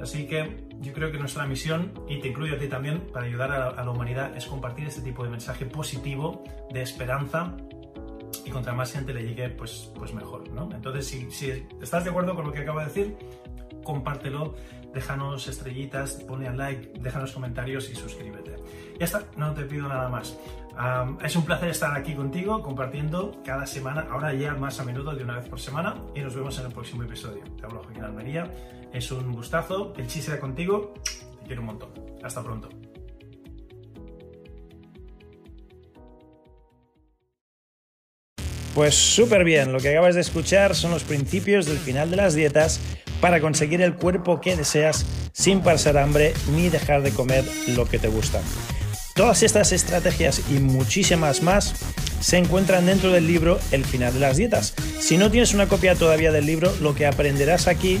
Speaker 1: Así que yo creo que nuestra misión, y te incluyo a ti también, para ayudar a, la humanidad, es compartir este tipo de mensaje positivo, de esperanza, y contra más gente le llegue, pues, pues mejor, ¿no? Entonces, si, si estás de acuerdo con lo que acabo de decir, compártelo, déjanos estrellitas, ponle al like, déjanos comentarios y suscríbete. Ya está, no te pido nada más. Es un placer estar aquí contigo compartiendo cada semana, ahora ya más a menudo de una vez por semana y nos vemos en el próximo episodio. Te hablo Joaquín Almería, es un gustazo, el chiste contigo, te quiero un montón. Hasta pronto. Pues súper bien, lo que acabas de escuchar son los principios del final de las dietas para conseguir el cuerpo que deseas sin pasar hambre ni dejar de comer lo que te gusta. Todas estas estrategias y muchísimas más se encuentran dentro del libro El final de las dietas. Si no tienes una copia todavía del libro, lo que aprenderás aquí